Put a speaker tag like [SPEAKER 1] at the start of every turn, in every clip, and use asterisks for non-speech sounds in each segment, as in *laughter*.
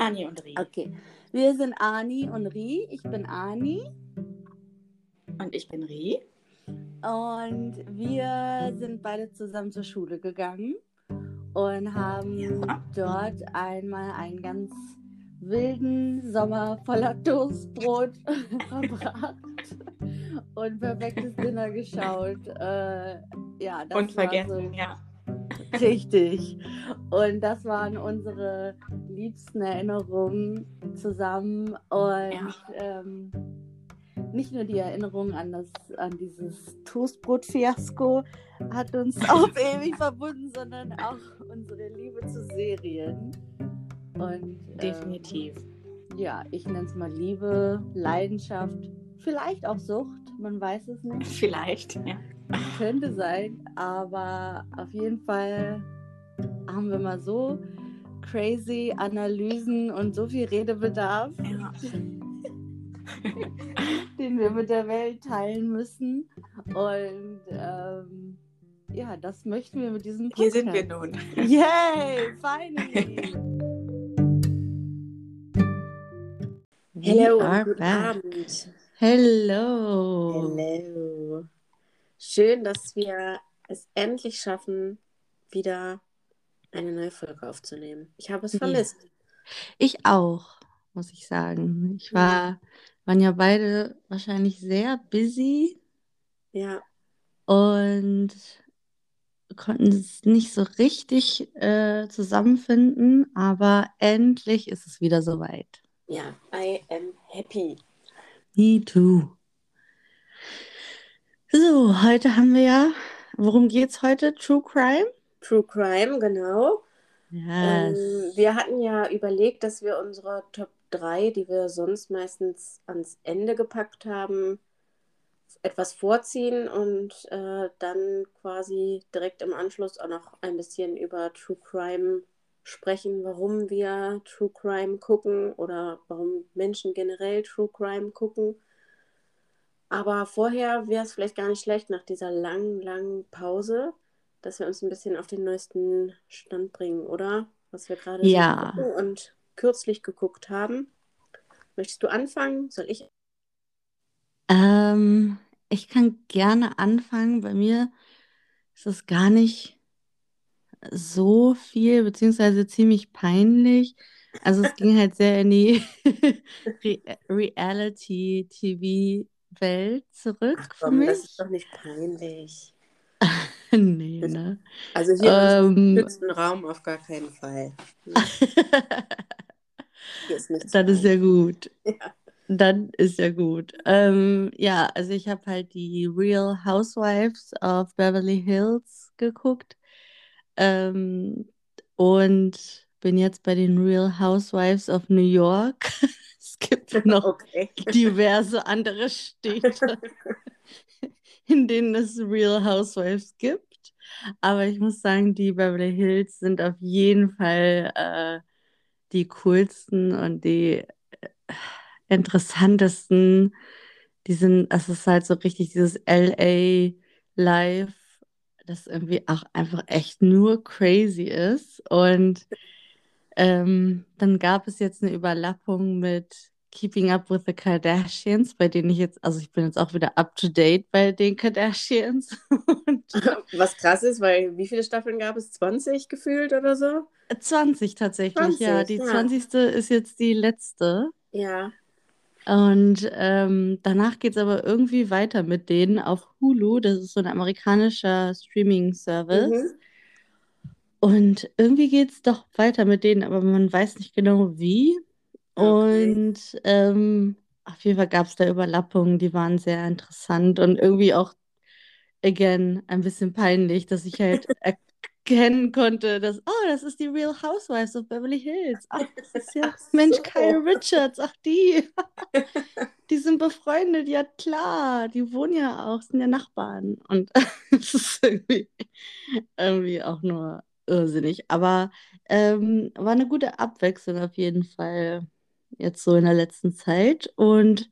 [SPEAKER 1] Ani und Ri.
[SPEAKER 2] Okay. Wir sind Ani und Ri. Ich bin Ani.
[SPEAKER 1] Und ich bin Ri.
[SPEAKER 2] Und wir sind beide zusammen zur Schule gegangen und haben
[SPEAKER 1] Ja.
[SPEAKER 2] dort einmal einen ganz wilden Sommer voller Toastbrot *laughs* verbracht und perfektes Dinner geschaut. Äh, ja, das
[SPEAKER 1] Unvergessen,
[SPEAKER 2] war
[SPEAKER 1] ja.
[SPEAKER 2] so richtig. Und das waren unsere liebsten Erinnerungen zusammen und
[SPEAKER 1] Ja.
[SPEAKER 2] ähm, nicht nur die Erinnerung an das, an dieses Toastbrot-Fiasko hat uns *laughs* auf ewig verbunden, sondern auch unsere Liebe zu Serien. Und ähm,
[SPEAKER 1] Definitiv.
[SPEAKER 2] ja, ich nenne es mal Liebe, Leidenschaft, vielleicht auch Sucht, man weiß es nicht, *laughs*
[SPEAKER 1] Vielleicht, ja.
[SPEAKER 2] könnte sein, aber auf jeden Fall haben wir mal so crazy Analysen und so viel Redebedarf,
[SPEAKER 1] ja. *laughs*
[SPEAKER 2] den wir mit der Welt teilen müssen. Und ähm, ja, das möchten wir mit diesem
[SPEAKER 1] Hier
[SPEAKER 2] Podcast.
[SPEAKER 1] sind wir nun. *laughs*
[SPEAKER 2] Yay, finally!
[SPEAKER 3] Hello guten
[SPEAKER 2] back.
[SPEAKER 3] Abend.
[SPEAKER 2] Hello!
[SPEAKER 3] Hello. Schön, dass wir es endlich schaffen, wieder eine neue Folge aufzunehmen. Ich habe es
[SPEAKER 2] Ja.
[SPEAKER 3] vermisst.
[SPEAKER 2] Ich auch, muss ich sagen. Ich war, waren ja beide wahrscheinlich sehr busy
[SPEAKER 3] Ja,
[SPEAKER 2] und konnten es nicht so richtig äh, zusammenfinden, aber endlich ist es wieder soweit.
[SPEAKER 3] ja, I am happy.
[SPEAKER 2] Me too. So, heute haben wir ja, worum geht's heute? True Crime?
[SPEAKER 3] True Crime, genau. Ähm,
[SPEAKER 2] Yes.
[SPEAKER 3] wir hatten ja überlegt, dass wir unsere Top 3, die wir sonst meistens ans Ende gepackt haben, etwas vorziehen und äh, dann quasi direkt im Anschluss auch noch ein bisschen über True Crime sprechen, warum wir True Crime gucken oder warum Menschen generell True Crime gucken. Aber vorher wäre es vielleicht gar nicht schlecht, nach dieser langen, langen Pause, dass wir uns ein bisschen auf den neuesten Stand bringen, oder? Was wir gerade so
[SPEAKER 2] Ja.
[SPEAKER 3] gucken und kürzlich geguckt haben. Möchtest du anfangen? Soll ich?
[SPEAKER 2] Ähm, ich kann gerne anfangen. Bei mir ist es gar nicht so viel, beziehungsweise ziemlich peinlich. Also es ging halt sehr in die *laughs* Re Reality-TV-Welt zurück für
[SPEAKER 3] Komm, das
[SPEAKER 2] mich.
[SPEAKER 3] ist doch nicht peinlich. *laughs*
[SPEAKER 2] Nee, ne?
[SPEAKER 3] Also hier im
[SPEAKER 2] Ähm,
[SPEAKER 3] geschützten Raum auf gar keinen Fall. *laughs* Hier ist nichts
[SPEAKER 2] Dann ist ja gut. *laughs*
[SPEAKER 3] Ja.
[SPEAKER 2] Dann ist ja gut. Ähm, ja, also ich habe halt die Real Housewives of Beverly Hills geguckt ähm, und bin jetzt bei den Real Housewives of New York. Es gibt noch
[SPEAKER 3] Okay.
[SPEAKER 2] diverse andere Städte, in denen es Real Housewives gibt. Aber ich muss sagen, die Beverly Hills sind auf jeden Fall äh, die coolsten und die äh, interessantesten. Die sind, es ist halt so richtig dieses LA Life, das irgendwie auch einfach echt nur crazy ist. Und ähm, dann gab es jetzt eine Überlappung mit Keeping Up with the Kardashians, bei denen ich jetzt, also ich bin jetzt auch wieder up to date bei den Kardashians. *laughs* *laughs*
[SPEAKER 3] Was krass ist, weil wie viele Staffeln gab es? 20 gefühlt oder so?
[SPEAKER 2] 20 tatsächlich, ja.
[SPEAKER 3] 20,
[SPEAKER 2] Die
[SPEAKER 3] ja.
[SPEAKER 2] 20. ist jetzt die letzte.
[SPEAKER 3] Ja.
[SPEAKER 2] Und ähm, danach geht es aber irgendwie weiter mit denen auf Hulu. Das ist so ein amerikanischer Streaming-Service.
[SPEAKER 3] Mhm.
[SPEAKER 2] Und irgendwie geht es doch weiter mit denen, aber man weiß nicht genau wie.
[SPEAKER 3] Okay.
[SPEAKER 2] Und ähm, auf jeden Fall gab es da Überlappungen, die waren sehr interessant und irgendwie auch, again, ein bisschen peinlich, dass ich halt *laughs* erkennen konnte, dass, oh, das ist die Real Housewives of Beverly Hills. Ach, das ist ja,
[SPEAKER 3] Ach *laughs*
[SPEAKER 2] Mensch,
[SPEAKER 3] so.
[SPEAKER 2] Kyle Richards, ach, die. *laughs* Die sind befreundet, ja klar, die wohnen ja auch, sind ja Nachbarn. Und es ist irgendwie, irgendwie auch nur irrsinnig. Aber ähm, war eine gute Abwechslung auf jeden Fall jetzt so in der letzten Zeit. Und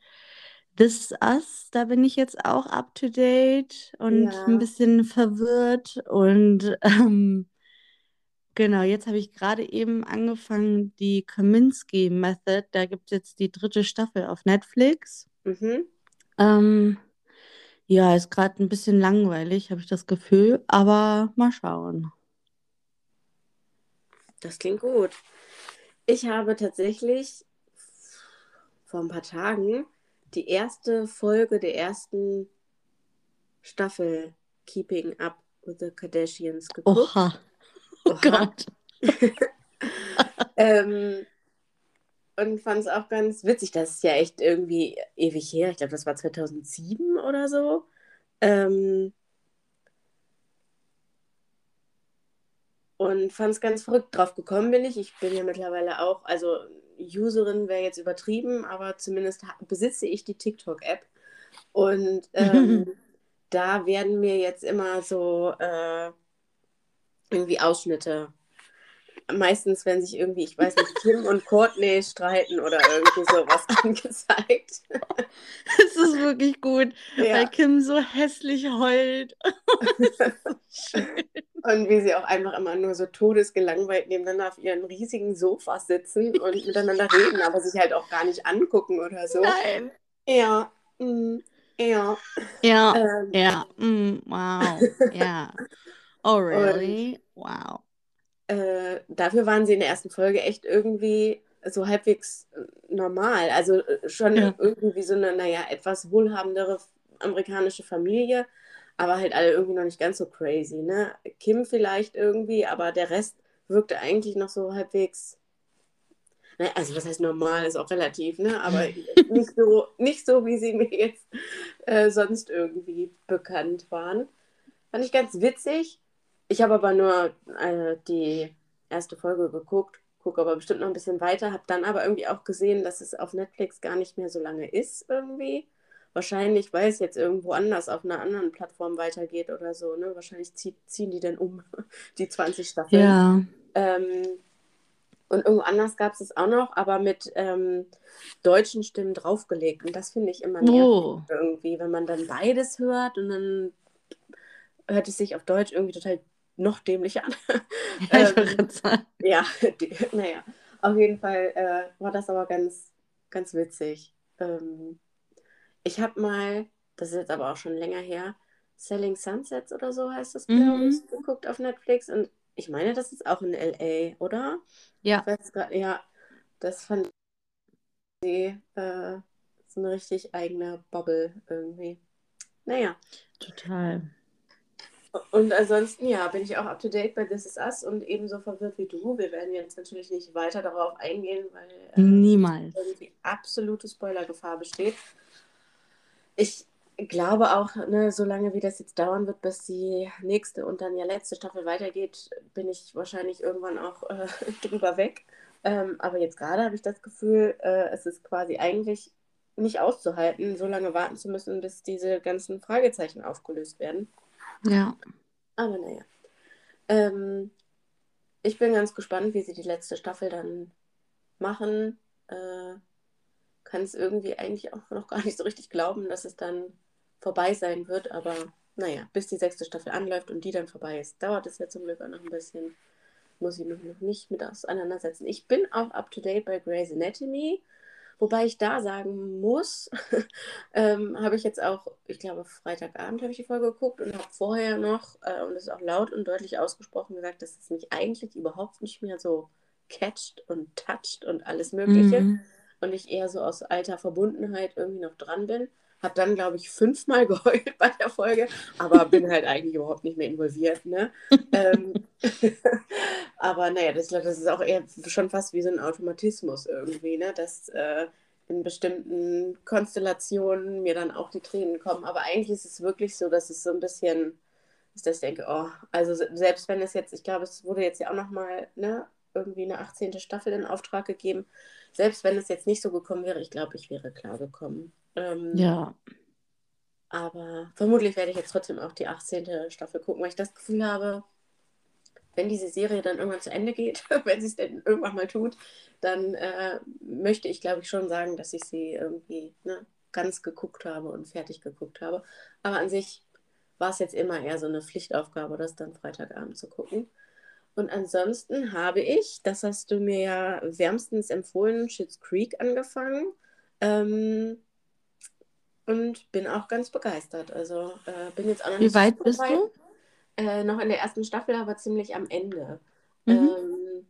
[SPEAKER 2] This Is Us, da bin ich jetzt auch up to date und
[SPEAKER 3] Ja.
[SPEAKER 2] ein bisschen verwirrt und ähm, Genau, jetzt habe ich gerade eben angefangen, die Kominsky Method. Da gibt es jetzt die dritte Staffel auf Netflix.
[SPEAKER 3] Mhm.
[SPEAKER 2] Ähm, ja, ist gerade ein bisschen langweilig, habe ich das Gefühl, aber mal schauen.
[SPEAKER 3] Das klingt gut. Ich habe tatsächlich vor ein paar Tagen die erste Folge der ersten Staffel Keeping Up with the Kardashians geguckt.
[SPEAKER 2] Oha. Oh
[SPEAKER 3] Oha.
[SPEAKER 2] Gott. *laughs*
[SPEAKER 3] ähm, und fand es auch ganz witzig. Das ist ja echt irgendwie ewig her. Ich glaube, das war 2007 oder so. Ähm, und fand es ganz verrückt. Drauf gekommen bin ich. Ich bin ja mittlerweile auch, also Userin wäre jetzt übertrieben, aber zumindest besitze ich die TikTok-App. Und ähm, *laughs* da werden mir jetzt immer so äh, irgendwie Ausschnitte. Meistens, wenn sich irgendwie, ich weiß nicht, Kim und Courtney streiten oder irgendwie sowas *laughs* angezeigt.
[SPEAKER 2] Es ist wirklich gut, weil
[SPEAKER 3] Ja.
[SPEAKER 2] Kim so hässlich heult. *laughs*
[SPEAKER 3] Und wie sie auch einfach immer nur so todesgelangweilt nebeneinander auf ihren riesigen Sofas sitzen und miteinander reden, aber sich halt auch gar nicht angucken oder so.
[SPEAKER 2] Nein.
[SPEAKER 3] Ja, mm, ja.
[SPEAKER 2] Ja,
[SPEAKER 3] Ähm,
[SPEAKER 2] ja, mm, wow, ja. Oh, really? Wow.
[SPEAKER 3] Äh, dafür waren sie in der ersten Folge echt irgendwie so halbwegs äh, normal. Also äh, schon
[SPEAKER 2] Ja.
[SPEAKER 3] irgendwie so eine, naja, etwas wohlhabendere amerikanische Familie, aber halt alle irgendwie noch nicht ganz so crazy, ne? Kim vielleicht irgendwie, aber der Rest wirkte eigentlich noch so halbwegs. Naja, also was heißt normal, ist auch relativ, ne? Aber *laughs* nicht so, nicht so, wie sie mir jetzt äh, sonst irgendwie bekannt waren. Fand ich ganz witzig. Ich habe aber nur äh, die erste Folge geguckt, gucke aber bestimmt noch ein bisschen weiter, habe dann aber irgendwie auch gesehen, dass es auf Netflix gar nicht mehr so lange ist irgendwie. Wahrscheinlich, weil es jetzt irgendwo anders auf einer anderen Plattform weitergeht oder so, ne? Wahrscheinlich zieht, ziehen die dann um, *laughs* die 20 Staffeln.
[SPEAKER 2] Ja,
[SPEAKER 3] Ähm, und irgendwo anders gab es es auch noch, aber mit ähm, deutschen Stimmen draufgelegt. Und das finde ich immer
[SPEAKER 2] oh,
[SPEAKER 3] irgendwie, wenn man dann beides hört und dann hört es sich auf Deutsch irgendwie total noch dämlicher an. *laughs*
[SPEAKER 2] ja,
[SPEAKER 3] Ähm, ja, die, naja, auf jeden Fall äh, war das aber ganz, ganz witzig. Ähm, ich habe mal, das ist jetzt aber auch schon länger her, Selling Sunsets oder so heißt das, glaube
[SPEAKER 2] Mhm.
[SPEAKER 3] geguckt auf Netflix und ich meine, das ist auch in LA, oder?
[SPEAKER 2] Ja,
[SPEAKER 3] grad, ja, das fand ich äh, so eine richtig eigene Bubble irgendwie. Naja,
[SPEAKER 2] total.
[SPEAKER 3] Und ansonsten, ja, bin ich auch up to date bei This Is Us und ebenso verwirrt wie du. Wir werden jetzt natürlich nicht weiter darauf eingehen, weil äh,
[SPEAKER 2] Niemals.
[SPEAKER 3] irgendwie absolute Spoilergefahr besteht. Ich glaube auch, ne, solange wie das jetzt dauern wird, bis die nächste und dann ja letzte Staffel weitergeht, bin ich wahrscheinlich irgendwann auch äh, *laughs* drüber weg. Ähm, aber jetzt gerade habe ich das Gefühl, äh, es ist quasi eigentlich nicht auszuhalten, so lange warten zu müssen, bis diese ganzen Fragezeichen aufgelöst werden.
[SPEAKER 2] Ja.
[SPEAKER 3] Aber naja. Ähm, ich bin ganz gespannt, wie sie die letzte Staffel dann machen. Äh, kann es irgendwie eigentlich auch noch gar nicht so richtig glauben, dass es dann vorbei sein wird. Aber naja, bis die sechste Staffel anläuft und die dann vorbei ist, dauert es ja zum Glück auch noch ein bisschen. Muss ich mich noch nicht mit auseinandersetzen. Ich bin auch up to date bei Grey's Anatomy. Wobei ich da sagen muss, *laughs* ähm, habe ich jetzt auch, ich glaube, Freitagabend habe ich die Folge geguckt und habe vorher noch, äh, und das ist auch laut und deutlich ausgesprochen gesagt, dass es mich eigentlich überhaupt nicht mehr so catcht und toucht und alles Mögliche.
[SPEAKER 2] Mhm.
[SPEAKER 3] Und ich eher so aus alter Verbundenheit irgendwie noch dran bin. Habe dann, glaube ich, fünfmal *laughs* geheult bei der Folge, aber bin halt eigentlich überhaupt nicht mehr involviert. Ne? ähm, *laughs* aber naja, das, das ist auch eher schon fast wie so ein Automatismus irgendwie, ne? dass äh, in bestimmten Konstellationen mir dann auch die Tränen kommen. Aber eigentlich ist es wirklich so, dass es so ein bisschen, ist, dass ich denke, oh, also se- selbst wenn es jetzt, ich glaube, es wurde jetzt ja auch nochmal ne, irgendwie eine 18. Staffel in Auftrag gegeben, selbst wenn es jetzt nicht so gekommen wäre, ich glaube, ich wäre klar gekommen. Ähm,
[SPEAKER 2] Ja.
[SPEAKER 3] aber vermutlich werde ich jetzt trotzdem auch die 18. Staffel gucken, weil ich das Gefühl habe, wenn diese Serie dann irgendwann zu Ende geht, *laughs* wenn sie es denn irgendwann mal tut, dann äh, möchte ich, glaube ich, schon sagen, dass ich sie irgendwie ne, ganz geguckt habe und fertig geguckt habe. Aber an sich war es jetzt immer eher so eine Pflichtaufgabe, das dann Freitagabend zu gucken. Und ansonsten habe ich, das hast du mir ja wärmstens empfohlen, Schitt's Creek angefangen. Ähm, und bin auch ganz begeistert. Also äh, bin jetzt auch noch
[SPEAKER 2] Wie
[SPEAKER 3] nicht
[SPEAKER 2] weit bist du?
[SPEAKER 3] Äh, noch in der ersten Staffel, aber ziemlich am Ende.
[SPEAKER 2] Mhm.
[SPEAKER 3] Ähm,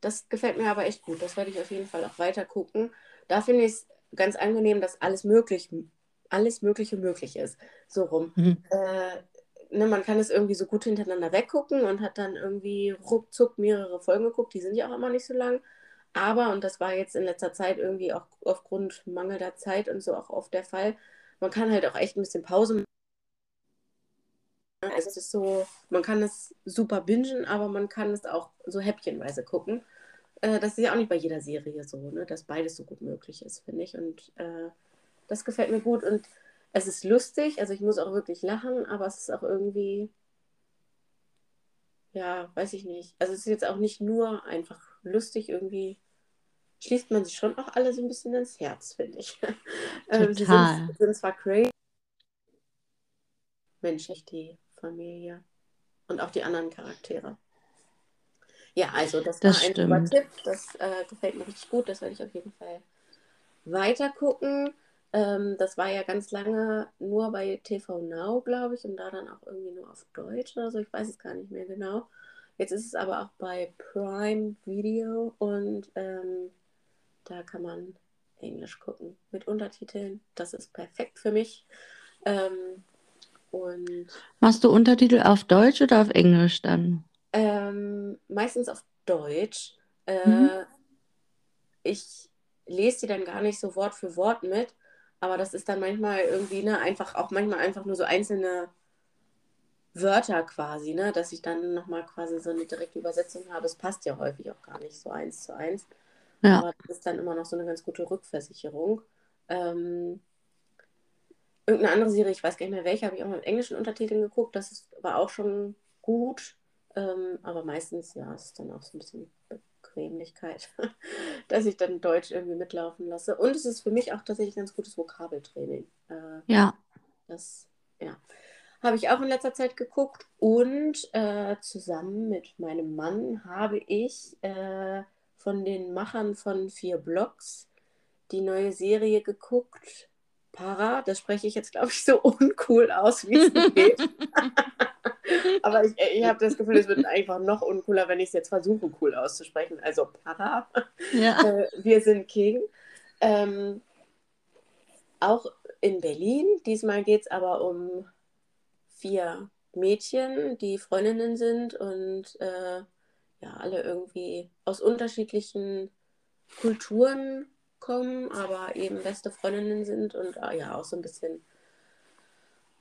[SPEAKER 3] das gefällt mir aber echt gut. Das werde ich auf jeden Fall auch weiter gucken. Da finde ich es ganz angenehm, dass alles möglich, alles Mögliche möglich ist. So rum.
[SPEAKER 2] Mhm.
[SPEAKER 3] Äh, ne, man kann es irgendwie so gut hintereinander weggucken und hat dann irgendwie ruckzuck mehrere Folgen geguckt. Die sind ja auch immer nicht so lang. Aber, und das war jetzt in letzter Zeit irgendwie auch aufgrund mangelnder Zeit und so auch oft der Fall, man kann halt auch echt ein bisschen Pause machen. Also es ist so, man kann es super bingen, aber man kann es auch so häppchenweise gucken. Äh, das ist ja auch nicht bei jeder Serie so, ne, dass beides so gut möglich ist, finde ich. Und äh, das gefällt mir gut. Und es ist lustig, also ich muss auch wirklich lachen, aber es ist auch irgendwie, ja, weiß ich nicht. Also es ist jetzt auch nicht nur einfach lustig, irgendwie schließt man sich schon auch alle so ein bisschen ins Herz, finde ich. *laughs* Ähm, sie
[SPEAKER 2] Total.
[SPEAKER 3] sind, sind zwar crazy, menschlich die Familie und auch die anderen Charaktere. Ja, also das,
[SPEAKER 2] Das
[SPEAKER 3] war ein super Tipp. Das äh, gefällt mir richtig gut. Das werde ich auf jeden Fall weiter gucken. Ähm, das war ja ganz lange nur bei TV Now, glaube ich, und da dann auch irgendwie nur auf Deutsch oder so. Ich weiß es gar nicht mehr genau. Jetzt ist es aber auch bei Prime Video und ähm, da kann man Englisch gucken mit Untertiteln. Das ist perfekt für mich. Ähm, und
[SPEAKER 2] Machst du Untertitel auf Deutsch oder auf Englisch dann?
[SPEAKER 3] ähm, meistens auf Deutsch. Äh,
[SPEAKER 2] Mhm.
[SPEAKER 3] Ich lese die dann gar nicht so Wort für Wort mit, aber das ist dann manchmal irgendwie, ne, einfach auch manchmal einfach nur so einzelne Wörter quasi, ne, dass ich dann nochmal quasi so eine direkte Übersetzung habe. Es passt ja häufig auch gar nicht so eins zu eins.
[SPEAKER 2] Ja.
[SPEAKER 3] Aber das ist dann immer noch so eine ganz gute Rückversicherung. Ähm, irgendeine andere Serie, ich weiß gar nicht mehr welche, habe ich auch mit englischen Untertiteln geguckt. Das ist, war auch schon gut. Ähm, aber meistens, ja, ist es dann auch so ein bisschen Bequemlichkeit, *laughs* dass ich dann Deutsch irgendwie mitlaufen lasse. Und es ist für mich auch tatsächlich ein ganz gutes Vokabeltraining. Äh,
[SPEAKER 2] Ja.
[SPEAKER 3] das, ja, habe ich auch in letzter Zeit geguckt. Und äh, zusammen mit meinem Mann habe ich äh, von den Machern von Vier Blocks die neue Serie geguckt. Para, das spreche ich jetzt, glaube ich, so *laughs* uncool aus, wie es geht. *laughs* Aber ich, ich habe das Gefühl, es wird einfach noch uncooler, wenn ich es jetzt versuche, cool auszusprechen. Also Para,
[SPEAKER 2] Ja. *laughs*
[SPEAKER 3] äh, wir sind King. Ähm, auch in Berlin. Diesmal geht es aber um vier Mädchen, die Freundinnen sind und äh, ja, alle irgendwie aus unterschiedlichen Kulturen kommen, aber eben beste Freundinnen sind und äh, ja, auch so ein bisschen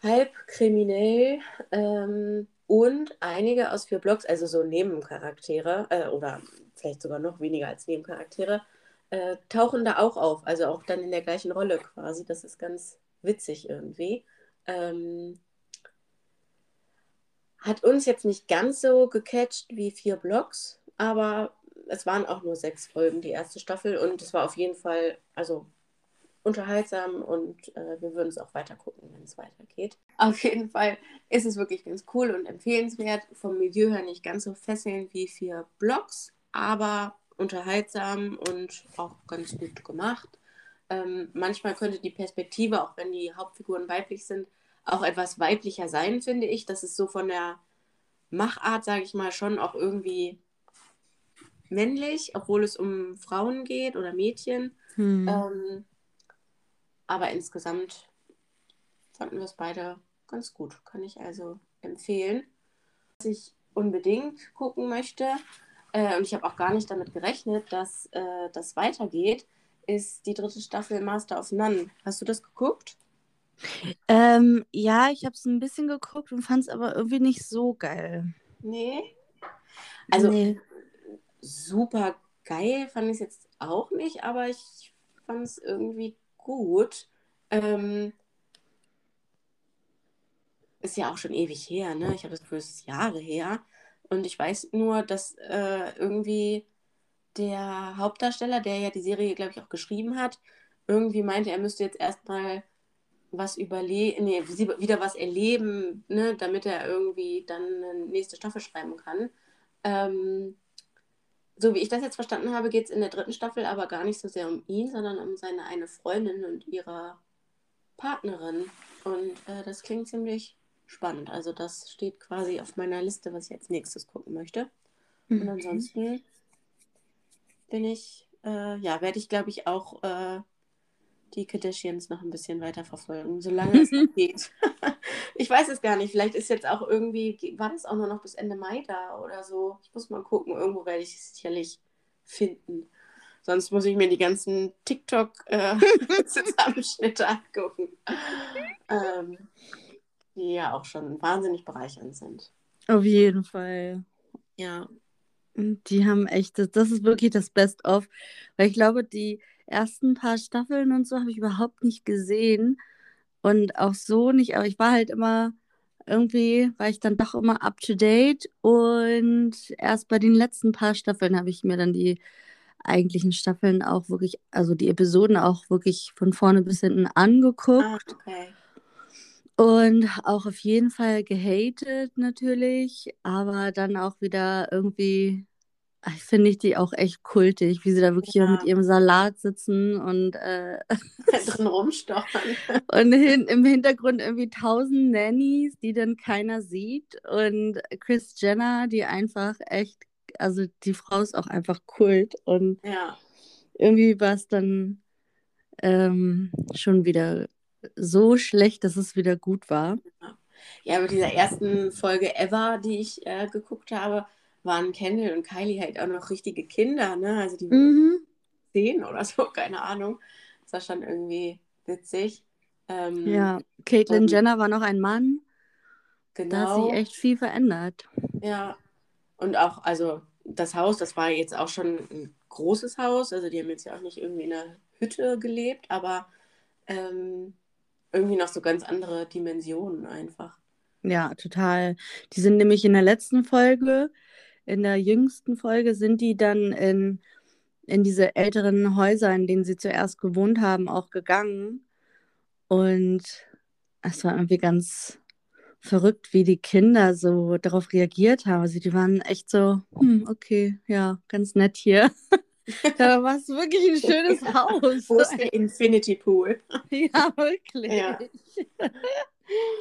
[SPEAKER 3] halb kriminell. Ähm, und einige aus vier Blocks, also so Nebencharaktere, äh, oder vielleicht sogar noch weniger als Nebencharaktere, äh, tauchen da auch auf. Also auch dann in der gleichen Rolle quasi. Das ist ganz witzig irgendwie. Ähm, hat uns jetzt nicht ganz so gecatcht wie vier Blocks, aber es waren auch nur sechs Folgen, die erste Staffel. Und es war auf jeden Fall, also unterhaltsam und äh, wir würden es auch weiter gucken, wenn es weitergeht. Auf jeden Fall ist es wirklich ganz cool und empfehlenswert. Vom Milieu her nicht ganz so fesselnd wie vier Blocks, aber unterhaltsam und auch ganz gut gemacht. Ähm, manchmal könnte die Perspektive, auch wenn die Hauptfiguren weiblich sind, auch etwas weiblicher sein, finde ich. Das ist so von der Machart, sage ich mal, schon auch irgendwie männlich, obwohl es um Frauen geht oder Mädchen.
[SPEAKER 2] Hm.
[SPEAKER 3] Ähm, aber insgesamt fanden wir es beide ganz gut. Kann ich also empfehlen. Was ich unbedingt gucken möchte, äh, und ich habe auch gar nicht damit gerechnet, dass äh, das weitergeht, ist die dritte Staffel Master of None. Hast du das geguckt?
[SPEAKER 2] Ähm, ja, ich habe es ein bisschen geguckt und fand es aber irgendwie nicht so geil.
[SPEAKER 3] Nee. Also
[SPEAKER 2] nee.
[SPEAKER 3] super geil fand ich es jetzt auch nicht, aber ich fand es irgendwie gut. Ähm, ist ja auch schon ewig her, ne? Ich habe das Gefühl, es ist Jahre her. Und ich weiß nur, dass äh, irgendwie der Hauptdarsteller, der ja die Serie, glaube ich, auch geschrieben hat, irgendwie meinte, er müsste jetzt erstmal was überleben, nee, sie wieder was erleben, ne, damit er irgendwie dann eine nächste Staffel schreiben kann. Ähm, so wie ich das jetzt verstanden habe, geht es in der dritten Staffel aber gar nicht so sehr um ihn, sondern um seine eine Freundin und ihre Partnerin. Und äh, das klingt ziemlich spannend. Also das steht quasi auf meiner Liste, was ich als nächstes gucken möchte. Und
[SPEAKER 2] Mhm.
[SPEAKER 3] ansonsten bin ich, äh, ja, werde ich, glaube ich, auch äh, die Kardashians noch ein bisschen weiter verfolgen, solange es *laughs* geht. *laughs* ich weiß es gar nicht. Vielleicht ist jetzt auch irgendwie, war das auch nur noch bis Ende Mai da oder so. Ich muss mal gucken. Irgendwo werde ich es sicherlich finden. Sonst muss ich mir die ganzen TikTok-Zusammenschnitte *laughs* angucken. Ähm, die ja auch schon wahnsinnig bereichernd sind.
[SPEAKER 2] Auf jeden Fall.
[SPEAKER 3] Ja.
[SPEAKER 2] Die haben echt, das, das ist wirklich das Best-of. Weil ich glaube, die ersten paar Staffeln und so habe ich überhaupt nicht gesehen. Und auch so nicht, aber ich war halt immer, irgendwie war ich dann doch immer up to date. Und erst bei den letzten paar Staffeln habe ich mir dann die eigentlichen Staffeln auch wirklich, also die Episoden auch wirklich von vorne bis hinten angeguckt.
[SPEAKER 3] Ah, okay.
[SPEAKER 2] Und auch auf jeden Fall gehatet natürlich, aber dann auch wieder irgendwie, ah, finde ich die auch echt kultig, wie sie da wirklich
[SPEAKER 3] Ja.
[SPEAKER 2] mit ihrem Salat sitzen und, äh, *laughs*
[SPEAKER 3] Drin rumstochern. *laughs*
[SPEAKER 2] und hin, im Hintergrund irgendwie tausend Nannies, die dann keiner sieht und Chris Jenner, die einfach echt, also die Frau ist auch einfach Kult und
[SPEAKER 3] Ja.
[SPEAKER 2] irgendwie war es dann ähm, schon wieder so schlecht, dass es wieder gut war.
[SPEAKER 3] Ja, mit dieser ersten Folge Ever, die ich äh, geguckt habe, waren Kendall und Kylie halt auch noch richtige Kinder, ne? Also die
[SPEAKER 2] Mhm.
[SPEAKER 3] zehn oder so, *laughs* keine Ahnung. Das war schon irgendwie witzig. Ähm,
[SPEAKER 2] Ja, Caitlyn Jenner war noch ein Mann. Da hat
[SPEAKER 3] genau.
[SPEAKER 2] sich echt viel verändert.
[SPEAKER 3] Ja. Und auch, also das Haus, das war jetzt auch schon ein großes Haus. Also die haben jetzt ja auch nicht irgendwie in einer Hütte gelebt, aber ähm, irgendwie noch so ganz andere Dimensionen einfach.
[SPEAKER 2] Ja, total. Die sind nämlich in der letzten Folge, in der jüngsten Folge, sind die dann in, in diese älteren Häuser, in denen sie zuerst gewohnt haben, auch gegangen. Und es war irgendwie ganz verrückt, wie die Kinder so darauf reagiert haben. Also die waren echt so, hm, okay, ja, ganz nett hier. *laughs* Ja, war es wirklich ein schönes *laughs* Haus.
[SPEAKER 3] Wo ist der Infinity Pool? *laughs*
[SPEAKER 2] Ja, wirklich.
[SPEAKER 3] Ja.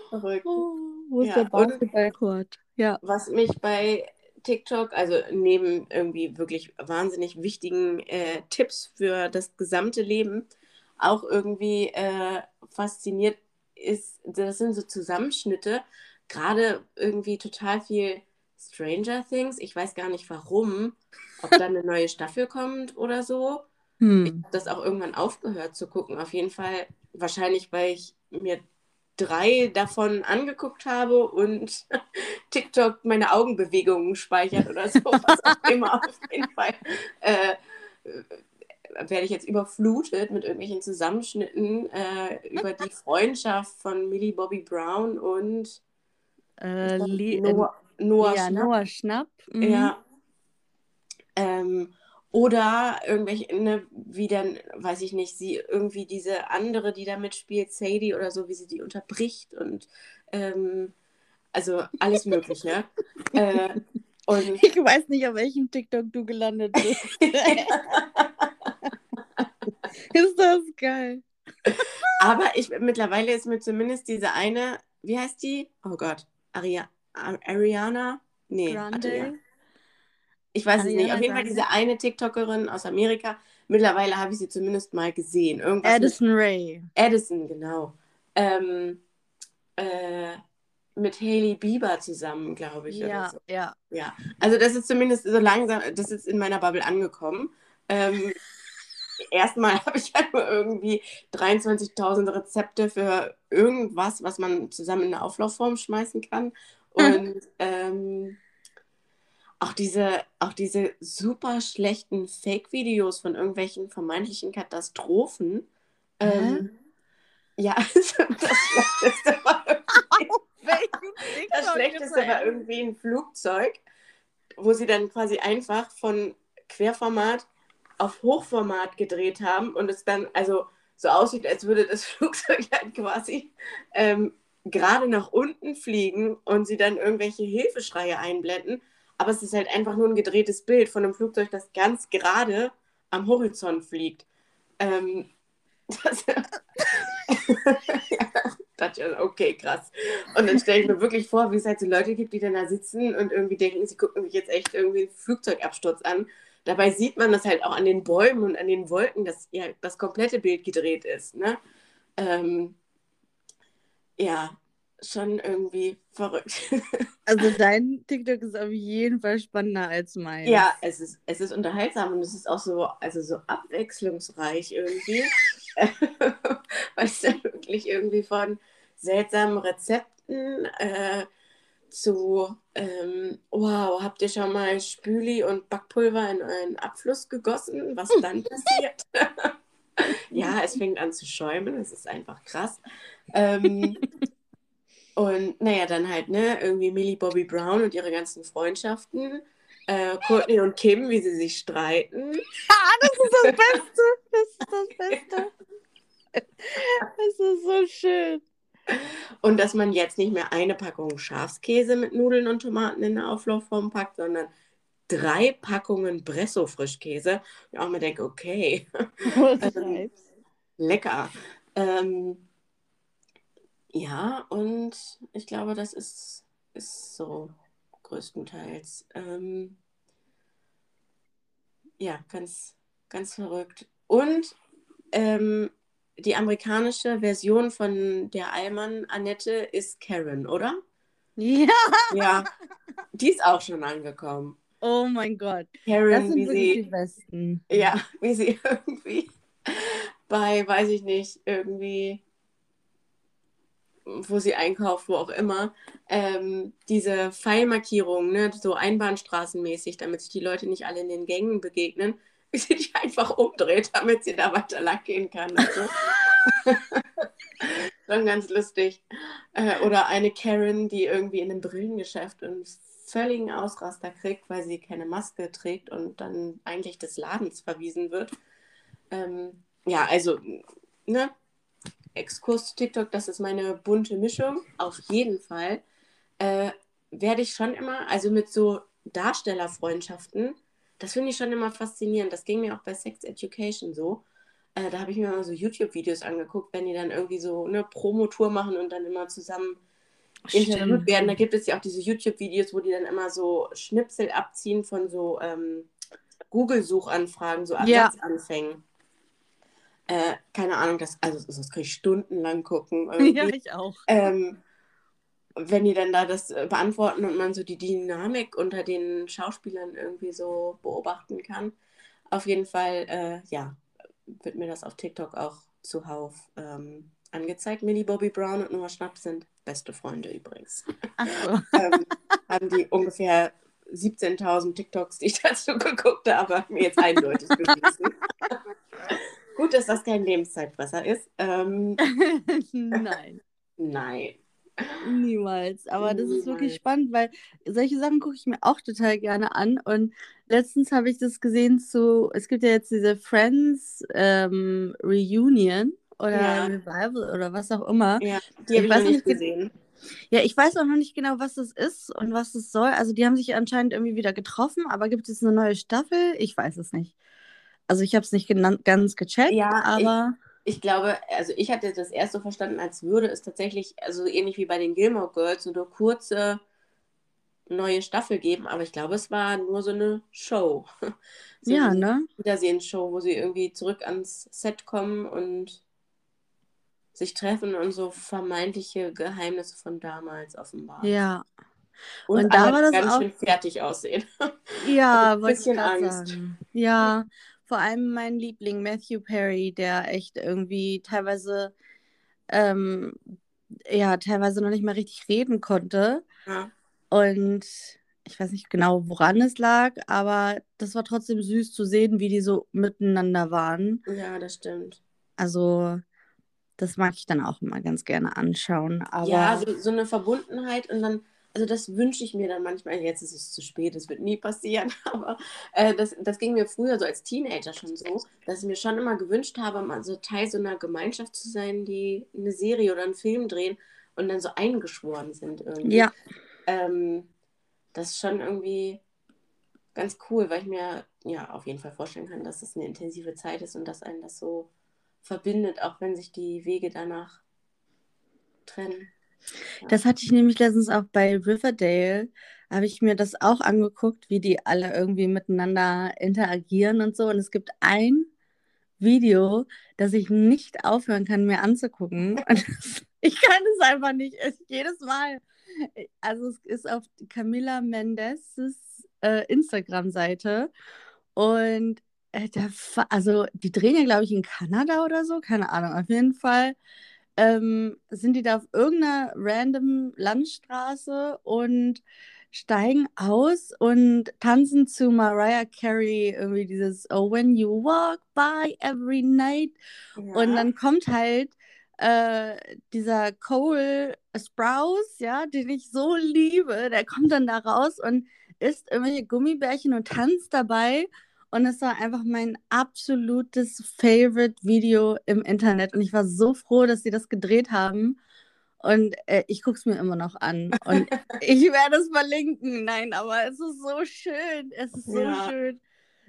[SPEAKER 3] Verrückt.
[SPEAKER 2] Oh, wo ist
[SPEAKER 3] Ja,
[SPEAKER 2] der Basketballcourt? Ja.
[SPEAKER 3] Was mich bei TikTok, also neben irgendwie wirklich wahnsinnig wichtigen äh, Tipps für das gesamte Leben, auch irgendwie äh, fasziniert ist, das sind so Zusammenschnitte, gerade irgendwie total viel Stranger Things. Ich weiß gar nicht warum, ob da eine neue Staffel kommt oder so. Ich
[SPEAKER 2] Hm.
[SPEAKER 3] habe das auch irgendwann aufgehört zu gucken. Auf jeden Fall wahrscheinlich, weil ich mir drei davon angeguckt habe und *laughs* TikTok meine Augenbewegungen speichert oder so. Was auch *laughs* immer. Auf jeden Fall äh, werde ich jetzt überflutet mit irgendwelchen Zusammenschnitten äh, über die Freundschaft von Millie Bobby Brown und
[SPEAKER 2] Äh,
[SPEAKER 3] Noah, Noah
[SPEAKER 2] ja,
[SPEAKER 3] Schnapp.
[SPEAKER 2] Noah Schnapp. Mhm.
[SPEAKER 3] Ja. Ähm, oder irgendwelche, ne, wie dann, weiß ich nicht, sie irgendwie diese andere, die da mitspielt, Sadie oder so, wie sie die unterbricht und ähm, also alles Mögliche. *laughs* äh, und
[SPEAKER 2] Ich weiß nicht, auf welchem TikTok du gelandet bist. *laughs* Ist das geil?
[SPEAKER 3] aber ich mittlerweile ist mir zumindest diese eine, wie heißt die? Oh Gott, Aria, Ar- Ariana? Nee,
[SPEAKER 2] Grande?
[SPEAKER 3] Adria- ich weiß es nicht. Auf jeden Fall diese eine TikTokerin aus Amerika. Mittlerweile habe ich sie zumindest mal gesehen. Irgendwas
[SPEAKER 2] Addison Ray.
[SPEAKER 3] Addison, genau. Ähm, äh, mit Hailey Bieber zusammen, glaube ich.
[SPEAKER 2] Ja,
[SPEAKER 3] so.
[SPEAKER 2] ja.
[SPEAKER 3] ja. Also das ist zumindest so langsam, das ist in meiner Bubble angekommen. Ähm, *laughs* erstmal habe ich halt nur irgendwie 23.000 Rezepte für irgendwas, was man zusammen in eine Auflaufform schmeißen kann. *laughs* Und ähm, auch diese, auch diese super schlechten Fake-Videos von irgendwelchen vermeintlichen Katastrophen. Ähm, ja, *laughs* also das Schlechteste war *laughs* irgendwie, das Schlechteste war irgendwie ein Flugzeug, wo sie dann quasi einfach von Querformat auf Hochformat gedreht haben und es dann, also so aussieht, als würde das *laughs* Flugzeug halt quasi ähm, gerade nach unten fliegen und sie dann irgendwelche Hilfeschreie einblenden. Aber es ist halt einfach nur ein gedrehtes Bild von einem Flugzeug, das ganz gerade am Horizont fliegt. Ähm, *laughs* das, *laughs* okay, krass. Und dann stelle ich mir wirklich vor, wie es halt so Leute gibt, die dann da sitzen und irgendwie denken, sie gucken sich jetzt echt irgendwie einen Flugzeugabsturz an. Dabei sieht man das halt auch an den Bäumen und an den Wolken, dass ja das komplette Bild gedreht ist. Ne? Ähm, ja, schon irgendwie verrückt. *laughs*
[SPEAKER 2] Also dein TikTok ist auf jeden Fall spannender als mein.
[SPEAKER 3] Ja, es ist, es ist unterhaltsam und es ist auch so, also so abwechslungsreich irgendwie. Weil es dann wirklich irgendwie von seltsamen Rezepten äh, zu, ähm, wow, habt ihr schon mal Spüli und Backpulver in euren Abfluss gegossen? Was dann passiert? *laughs* ja, es fängt an zu schäumen, es ist einfach krass. Ähm, *laughs* und naja, dann halt, ne, irgendwie Millie Bobby Brown und ihre ganzen Freundschaften. Äh, Courtney und Kim, wie sie sich streiten.
[SPEAKER 2] Ah, das ist das Beste. Das ist das Beste. Das ist so schön.
[SPEAKER 3] Und dass man jetzt nicht mehr eine Packung Schafskäse mit Nudeln und Tomaten in der Auflaufform packt, sondern drei Packungen Bresso-Frischkäse. Ich auch mir denke, okay. *laughs* ähm, lecker. Ähm, ja, und ich glaube, das ist, ist so größtenteils. Ähm, ja, ganz, ganz verrückt. Und ähm, die amerikanische Version von der Allmann Annette ist Karen, oder?
[SPEAKER 2] Ja.
[SPEAKER 3] Ja, die ist auch schon angekommen.
[SPEAKER 2] Oh mein Gott.
[SPEAKER 3] Karen,
[SPEAKER 2] Das sind
[SPEAKER 3] wie sie,
[SPEAKER 2] die besten.
[SPEAKER 3] ja, *laughs* wie sie irgendwie bei, weiß ich nicht, irgendwie, wo sie einkauft, wo auch immer, ähm, diese Pfeilmarkierungen, ne, so Einbahnstraßenmäßig, damit sich die Leute nicht alle in den Gängen begegnen, wie *laughs* sie die einfach umdreht, damit sie da weiter lang gehen kann. Also. *laughs* Schon ganz lustig. Äh, oder eine Karen, die irgendwie in einem Brillengeschäft einen völligen Ausraster kriegt, weil sie keine Maske trägt und dann eigentlich des Ladens verwiesen wird. Ähm, ja, also, ne? Exkurs zu TikTok, das ist meine bunte Mischung, auf jeden Fall. Äh, werde ich schon immer, also mit so Darstellerfreundschaften, das finde ich schon immer faszinierend. Das ging mir auch bei Sex Education so. Äh, da habe ich mir mal so YouTube-Videos angeguckt, wenn die dann irgendwie so eine Promotour machen und dann immer zusammen interviewt werden. Da gibt es ja auch diese YouTube-Videos, wo die dann immer so Schnipsel abziehen von so ähm, Google-Suchanfragen, so
[SPEAKER 2] Ja.
[SPEAKER 3] Äh, keine Ahnung, das, also das kann ich stundenlang gucken. *laughs*
[SPEAKER 2] Ja,
[SPEAKER 3] irgendwie.
[SPEAKER 2] ich auch.
[SPEAKER 3] Ähm, wenn die dann da das äh, beantworten und man so die Dynamik unter den Schauspielern irgendwie so beobachten kann. Auf jeden Fall, äh, ja, wird mir das auf TikTok auch zuhauf ähm, angezeigt. Millie Bobby Brown und Noah Schnapp sind beste Freunde übrigens.
[SPEAKER 2] Ach so. *laughs*
[SPEAKER 3] ähm, haben die ungefähr 17.000 TikToks, die ich *laughs* dazu geguckt habe, mir jetzt eindeutig bewiesen. Gut, dass das kein Lebenszeitfresser ist. Ähm, *laughs*
[SPEAKER 2] Nein,
[SPEAKER 3] nein.
[SPEAKER 2] niemals. Aber das ist wirklich spannend, weil solche Sachen gucke ich mir auch total gerne an. Und letztens habe ich das gesehen zu, es gibt ja jetzt diese Friends ähm, Reunion oder
[SPEAKER 3] Ja.
[SPEAKER 2] Revival oder was auch immer.
[SPEAKER 3] Ja,
[SPEAKER 2] Ich
[SPEAKER 3] die habe ich noch
[SPEAKER 2] weiß
[SPEAKER 3] nicht
[SPEAKER 2] nicht ge-
[SPEAKER 3] gesehen.
[SPEAKER 2] Ja, ich weiß auch noch nicht genau, was das ist und was das soll. Also die haben sich anscheinend irgendwie wieder getroffen, aber gibt es eine neue Staffel? Ich weiß es nicht. Also ich habe es nicht ganz gecheckt,
[SPEAKER 3] Ja, ich-
[SPEAKER 2] aber
[SPEAKER 3] Ich glaube, also ich hatte das erst so verstanden, als würde es tatsächlich, also ähnlich wie bei den Gilmore Girls, so eine kurze neue Staffel geben, aber ich glaube, es war nur so eine Show. *laughs* So
[SPEAKER 2] ja,
[SPEAKER 3] eine
[SPEAKER 2] ne?
[SPEAKER 3] Wiedersehensshow, wo sie irgendwie zurück ans Set kommen und sich treffen und so vermeintliche Geheimnisse von damals offenbaren.
[SPEAKER 2] Ja.
[SPEAKER 3] Und,
[SPEAKER 2] Und da war das
[SPEAKER 3] ganz
[SPEAKER 2] auch-
[SPEAKER 3] schön fertig aussehen. *laughs*
[SPEAKER 2] Ja,
[SPEAKER 3] ein
[SPEAKER 2] ich
[SPEAKER 3] bisschen Angst.
[SPEAKER 2] sagen. Ja, vor allem mein Liebling Matthew Perry, der echt irgendwie teilweise, ähm, ja, teilweise noch nicht mal richtig reden konnte.
[SPEAKER 3] Ja.
[SPEAKER 2] Und ich weiß nicht genau, woran es lag, aber das war trotzdem süß zu sehen, wie die so miteinander waren.
[SPEAKER 3] ja, das stimmt.
[SPEAKER 2] Also, das mag ich dann auch immer ganz gerne anschauen. Aber
[SPEAKER 3] Ja, so, so eine Verbundenheit und dann also das wünsche ich mir dann manchmal, jetzt ist es zu spät, es wird nie passieren, *laughs* aber äh, das, das ging mir früher so als Teenager schon so, dass ich mir schon immer gewünscht habe, mal so Teil so einer Gemeinschaft zu sein, die eine Serie oder einen Film drehen und dann so eingeschworen sind irgendwie.
[SPEAKER 2] Ja.
[SPEAKER 3] Ähm, das ist schon irgendwie ganz cool, weil ich mir ja auf jeden Fall vorstellen kann, dass es eine intensive Zeit ist und dass einen das so verbindet, auch wenn sich die Wege danach trennen.
[SPEAKER 2] Das hatte ich nämlich letztens auch bei Riverdale, habe ich mir das auch angeguckt, wie die alle irgendwie miteinander interagieren und so. Und es gibt ein Video, das ich nicht aufhören kann, mir anzugucken. *laughs* Ich kann es einfach nicht. Es, jedes Mal. Also es ist auf Camila Mendes äh, Instagram-Seite. Und äh, der, also die drehen ja, glaube ich, in Kanada oder so. Keine Ahnung. Auf jeden Fall ähm, sind die da auf irgendeiner random Landstraße und steigen aus und tanzen zu Mariah Carey irgendwie dieses Oh, when you walk by every night. Ja. Und dann kommt halt äh, dieser Cole Sprouse, ja, den ich so liebe, der kommt dann da raus und isst irgendwelche Gummibärchen und tanzt dabei. Und es war einfach mein absolutes Favorite-Video im Internet. Und ich war so froh, dass sie das gedreht haben. Und äh, ich gucke es mir immer noch an. Und *laughs* ich werde es verlinken. Nein, aber es ist so schön. Es ist so ja. schön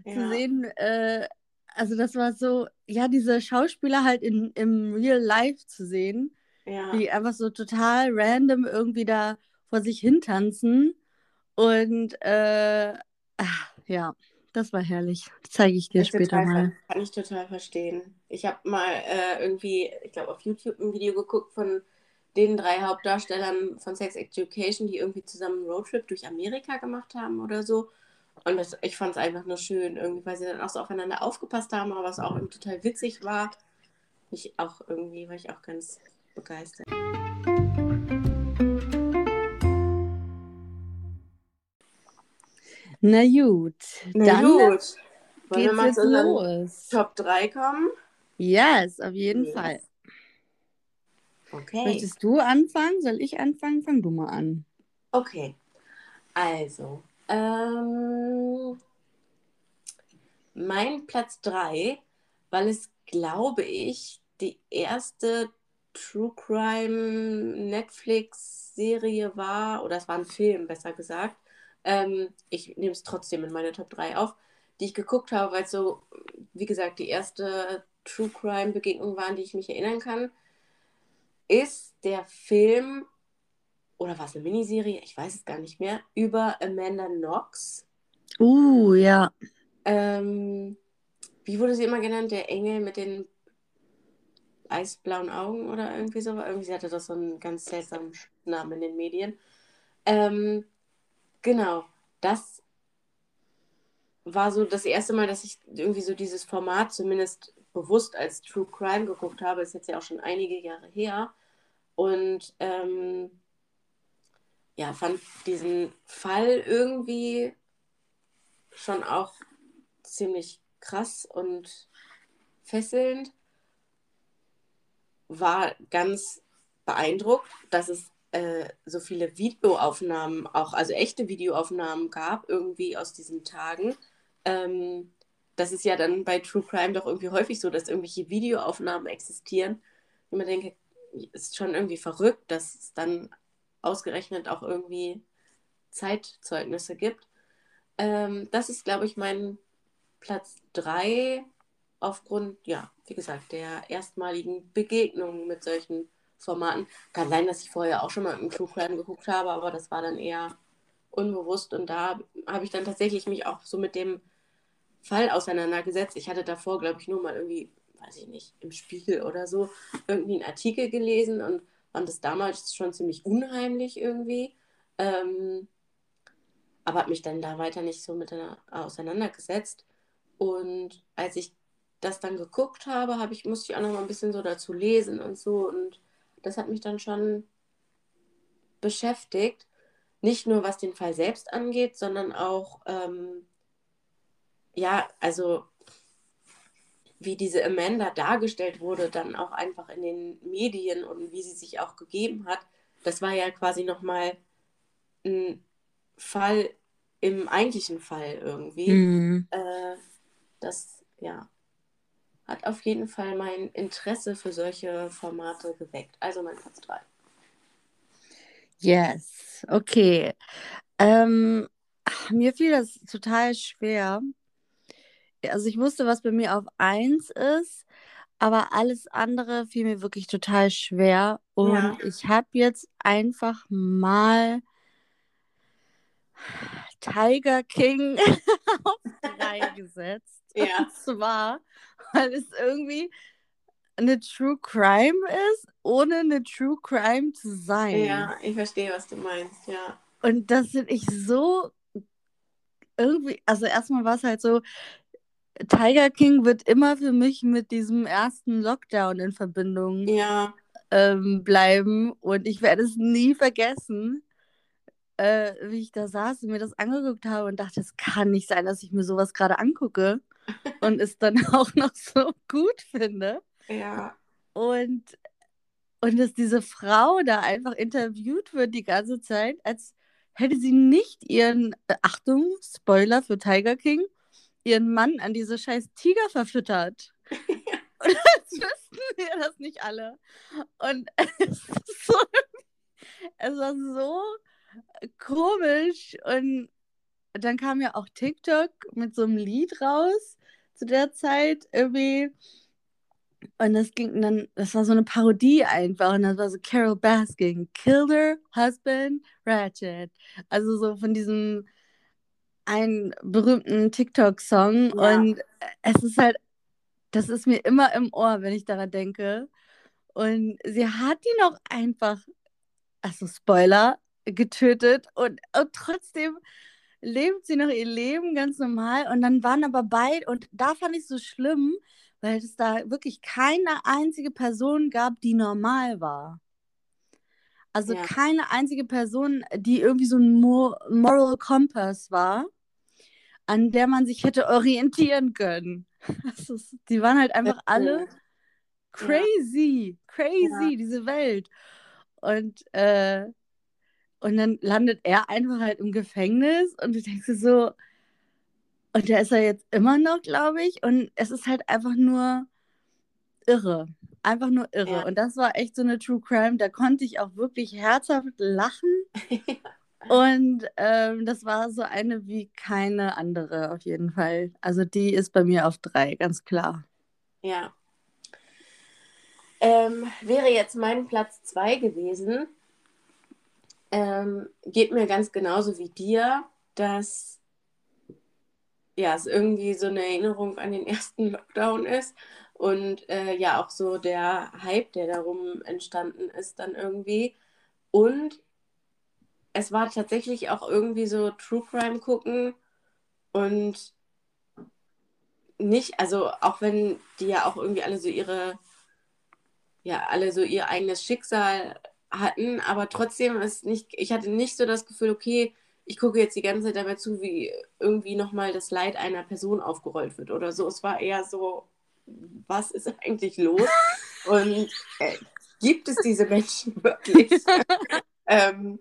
[SPEAKER 2] ja. zu sehen. Äh, also das war so, ja, diese Schauspieler halt in, im Real Life zu sehen. Ja. Die einfach so total random irgendwie da vor sich hin tanzen. Und äh, ach, ja. Das war herrlich. Zeige ich dir das später mal.
[SPEAKER 3] Kann ich total verstehen. Ich habe mal äh, irgendwie, ich glaube, auf YouTube ein Video geguckt von den drei Hauptdarstellern von Sex Education, die irgendwie zusammen einen Roadtrip durch Amerika gemacht haben oder so. Und das, ich fand es einfach nur schön, irgendwie, weil sie dann auch so aufeinander aufgepasst haben, aber es auch irgendwie total witzig war. Ich auch irgendwie, war ich auch ganz begeistert.
[SPEAKER 2] Na gut,
[SPEAKER 3] Na
[SPEAKER 2] dann
[SPEAKER 3] gut. Wollen wir mal zu
[SPEAKER 2] los.
[SPEAKER 3] Top 3 kommen?
[SPEAKER 2] Yes, auf jeden
[SPEAKER 3] Yes.
[SPEAKER 2] Fall.
[SPEAKER 3] Okay.
[SPEAKER 2] Möchtest du anfangen? Soll ich anfangen? Fang du mal an.
[SPEAKER 3] Okay. Also, ähm, mein Platz 3, weil es, glaube ich, die erste True Crime Netflix-Serie war, oder es war ein Film, besser gesagt. Ähm, ich nehme es trotzdem in meine Top 3 auf, die ich geguckt habe, weil es so, wie gesagt, die erste True Crime-Begegnung war, an die ich mich erinnern kann, ist der Film, oder war es eine Miniserie, ich weiß es gar nicht mehr, über Amanda Knox.
[SPEAKER 2] Uh, ja.
[SPEAKER 3] Ähm, wie wurde sie immer genannt? Der Engel mit den eisblauen Augen oder irgendwie so. Irgendwie sie hatte das so einen ganz seltsamen Namen in den Medien. Ähm, genau, das war so das erste Mal, dass ich irgendwie so dieses Format zumindest bewusst als True Crime geguckt habe. Ist jetzt ja auch schon einige Jahre her. Und ähm, ja, fand diesen Fall irgendwie schon auch ziemlich krass und fesselnd. War ganz beeindruckt, dass es äh, so viele Videoaufnahmen, auch also echte Videoaufnahmen gab, irgendwie aus diesen Tagen. Ähm, das ist ja dann bei True Crime doch irgendwie häufig so, dass irgendwelche Videoaufnahmen existieren. Und man denke, ist schon irgendwie verrückt, dass es dann ausgerechnet auch irgendwie Zeitzeugnisse gibt. Ähm, das ist, glaube ich, mein Platz 3 aufgrund, ja, wie gesagt, der erstmaligen Begegnung mit solchen Formaten. Kann sein, dass ich vorher auch schon mal einen True geguckt habe, aber das war dann eher unbewusst und da habe ich dann tatsächlich mich auch so mit dem Fall auseinandergesetzt. Ich hatte davor, glaube ich, nur mal irgendwie, weiß ich nicht, im Spiegel oder so, irgendwie einen Artikel gelesen und fand es damals schon ziemlich unheimlich irgendwie. Ähm, aber habe mich dann da weiter nicht so mit auseinandergesetzt. Und als ich das dann geguckt habe, habe ich, musste ich auch noch mal ein bisschen so dazu lesen und so. Und das hat mich dann schon beschäftigt. Nicht nur was den Fall selbst angeht, sondern auch, ähm, ja, also wie diese Amanda dargestellt wurde, dann auch einfach in den Medien und wie sie sich auch gegeben hat. Das war ja quasi nochmal ein Fall im eigentlichen Fall irgendwie.
[SPEAKER 2] Mhm.
[SPEAKER 3] Äh, das, ja, hat auf jeden Fall mein Interesse für solche Formate geweckt. Also mein Platz 3.
[SPEAKER 2] Yes, okay. Ähm, mir fiel das total schwer. Also ich wusste, was bei mir auf 1 ist, aber alles andere fiel mir wirklich total schwer. Und
[SPEAKER 3] Ja.
[SPEAKER 2] ich habe jetzt einfach mal Tiger King *laughs* auf 3 *laughs* gesetzt.
[SPEAKER 3] Ja.
[SPEAKER 2] Und zwar, weil es irgendwie eine True Crime ist, ohne eine True Crime zu sein.
[SPEAKER 3] Ja, ich verstehe, was du meinst, ja.
[SPEAKER 2] Und das finde ich so irgendwie, also erstmal war es halt so, Tiger King wird immer für mich mit diesem ersten Lockdown in Verbindung
[SPEAKER 3] Ja,
[SPEAKER 2] ähm, bleiben und ich werde es nie vergessen, äh, wie ich da saß und mir das angeguckt habe und dachte, es kann nicht sein, dass ich mir sowas gerade angucke und es dann *laughs* auch noch so gut finde.
[SPEAKER 3] ja,
[SPEAKER 2] Und, und dass diese Frau da einfach interviewt wird die ganze Zeit, als hätte sie nicht ihren, äh, Achtung, Spoiler für Tiger King, ihren Mann an diese scheiß Tiger verfüttert. *laughs* Und als wüssten wir das nicht alle. Und *laughs* es, ist so, es war so komisch. Und dann kam ja auch TikTok mit so einem Lied raus zu der Zeit irgendwie. Und das ging dann, das war so eine Parodie einfach. Und das war so Carol Baskin, Killed Her Husband Ratchet. Also so von diesem einen berühmten TikTok-Song.
[SPEAKER 3] Ja.
[SPEAKER 2] Und es ist halt, das ist mir immer im Ohr, wenn ich daran denke. Und sie hat ihn auch einfach, also Spoiler, getötet. Und, und trotzdem lebt sie noch ihr Leben ganz normal. Und dann waren aber beide, und da fand ich es so schlimm, weil es da wirklich keine einzige Person gab, die normal war. Also
[SPEAKER 3] Ja.
[SPEAKER 2] keine einzige Person, die irgendwie so ein Mo Moral Compass war, an der man sich hätte orientieren können. *laughs* Ist, die waren halt einfach alle crazy, crazy, diese Welt. Und, äh, und dann landet er einfach halt im Gefängnis und du denkst dir so, und der ist er jetzt immer noch, glaube ich. Und es ist halt einfach nur irre. Einfach nur irre.
[SPEAKER 3] Ja.
[SPEAKER 2] Und das war echt so eine True Crime. Da konnte ich auch wirklich herzhaft lachen. *laughs* Und ähm, das war so eine wie keine andere auf jeden Fall. Also die ist bei mir auf drei, ganz klar.
[SPEAKER 3] Ja. Ähm, wäre jetzt mein Platz 2 gewesen, ähm, geht mir ganz genauso wie dir, dass ja, es irgendwie so eine Erinnerung an den ersten *laughs* Lockdown ist und äh, ja auch so der Hype, der darum entstanden ist, dann irgendwie. Und es war tatsächlich auch irgendwie so True Crime gucken und nicht, also auch wenn die ja auch irgendwie alle so ihre, ja, alle so ihr eigenes Schicksal hatten, aber trotzdem ist nicht, ich hatte nicht so das Gefühl, okay, ich gucke jetzt die ganze Zeit dabei zu, wie irgendwie nochmal das Leid einer Person aufgerollt wird oder so. Es war eher so, was ist eigentlich los? *laughs* Und äh, gibt es diese Menschen *laughs* wirklich? *laughs* ähm,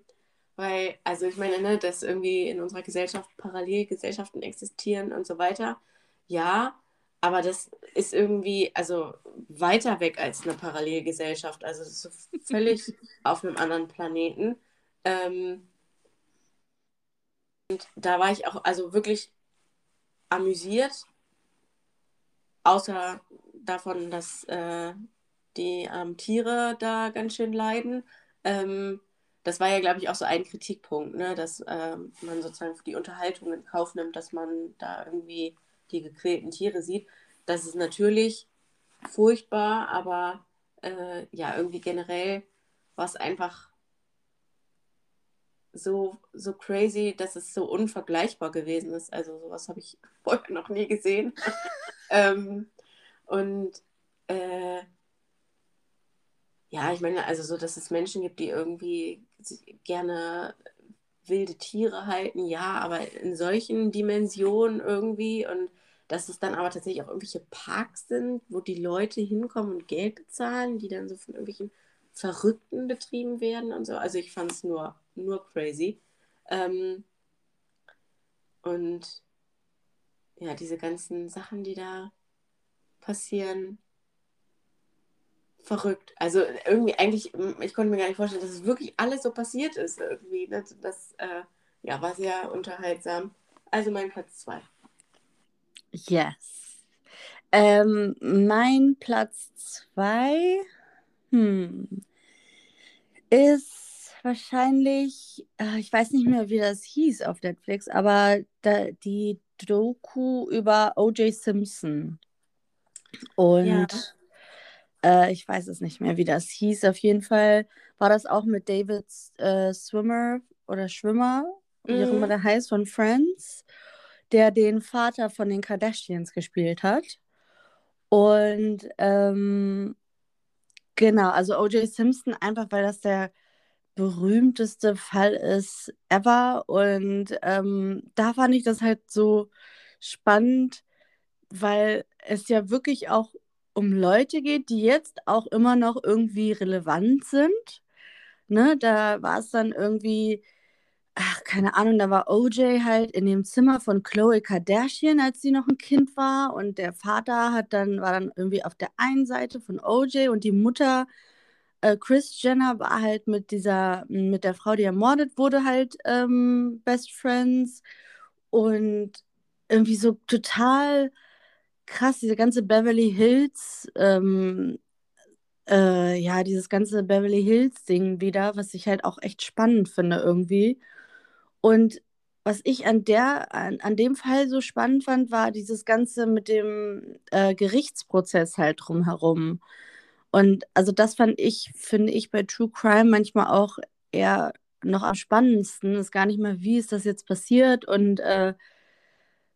[SPEAKER 3] weil, also ich meine, ne, dass irgendwie in unserer Gesellschaft Parallelgesellschaften existieren und so weiter. Ja, aber das ist irgendwie, also weiter weg als eine Parallelgesellschaft. Also so *laughs* völlig auf einem anderen Planeten. Ähm, und da war ich auch also wirklich amüsiert, außer davon, dass äh, die ähm, Tiere da ganz schön leiden. Ähm, das war ja, glaube ich, auch so ein Kritikpunkt, ne? dass ähm, man sozusagen für die Unterhaltung in Kauf nimmt, dass man da irgendwie die gequälten Tiere sieht. Das ist natürlich furchtbar, aber äh, ja, irgendwie generell war es einfach so, so crazy, dass es so unvergleichbar gewesen ist. Also sowas habe ich *laughs* vorher noch nie gesehen. *laughs* ähm, und äh, ja, ich meine, also so, dass es Menschen gibt, die irgendwie gerne wilde Tiere halten, ja, aber in solchen Dimensionen irgendwie und dass es dann aber tatsächlich auch irgendwelche Parks sind, wo die Leute hinkommen und Geld bezahlen, die dann so von irgendwelchen Verrückten betrieben werden und so. Also ich fand es nur, nur crazy. Ähm, und ja, diese ganzen Sachen, die da passieren, verrückt. Also irgendwie eigentlich, ich konnte mir gar nicht vorstellen, dass es wirklich alles so passiert ist irgendwie. Das, das äh, ja, war sehr unterhaltsam. Also mein Platz zwei.
[SPEAKER 2] Yes. Ähm, mein Platz zwei hm, ist wahrscheinlich, äh, ich weiß nicht mehr, wie das hieß auf Netflix, aber da, die Doku über O.J. Simpson. Und ja. äh, ich weiß es nicht mehr, wie das hieß. Auf jeden Fall war das auch mit David äh, Swimmer oder Schwimmer, wie auch immer mhm. der heißt, von Friends, der den Vater von den Kardashians gespielt hat. Und ähm, genau, also O.J. Simpson, einfach weil das der berühmteste Fall ist ever. Und ähm, da fand ich das halt so spannend, weil es ja wirklich auch um Leute geht, die jetzt auch immer noch irgendwie relevant sind. Ne, da war es dann irgendwie, ach, keine Ahnung, da war OJ halt in dem Zimmer von Chloe Kardashian, als sie noch ein Kind war. Und der Vater hat dann, war dann irgendwie auf der einen Seite von OJ und die Mutter äh, Chris Jenner war halt mit dieser, mit der Frau, die ermordet wurde, halt ähm, Best Friends und irgendwie so total krass, diese ganze Beverly Hills, ähm, äh, ja, dieses ganze Beverly Hills Ding wieder, was ich halt auch echt spannend finde irgendwie. Und was ich an der, an, an dem Fall so spannend fand, war dieses Ganze mit dem äh, Gerichtsprozess halt drumherum. Und also das fand ich, finde ich bei True Crime manchmal auch eher noch am spannendsten. Ist gar nicht mehr, wie ist das jetzt passiert und äh,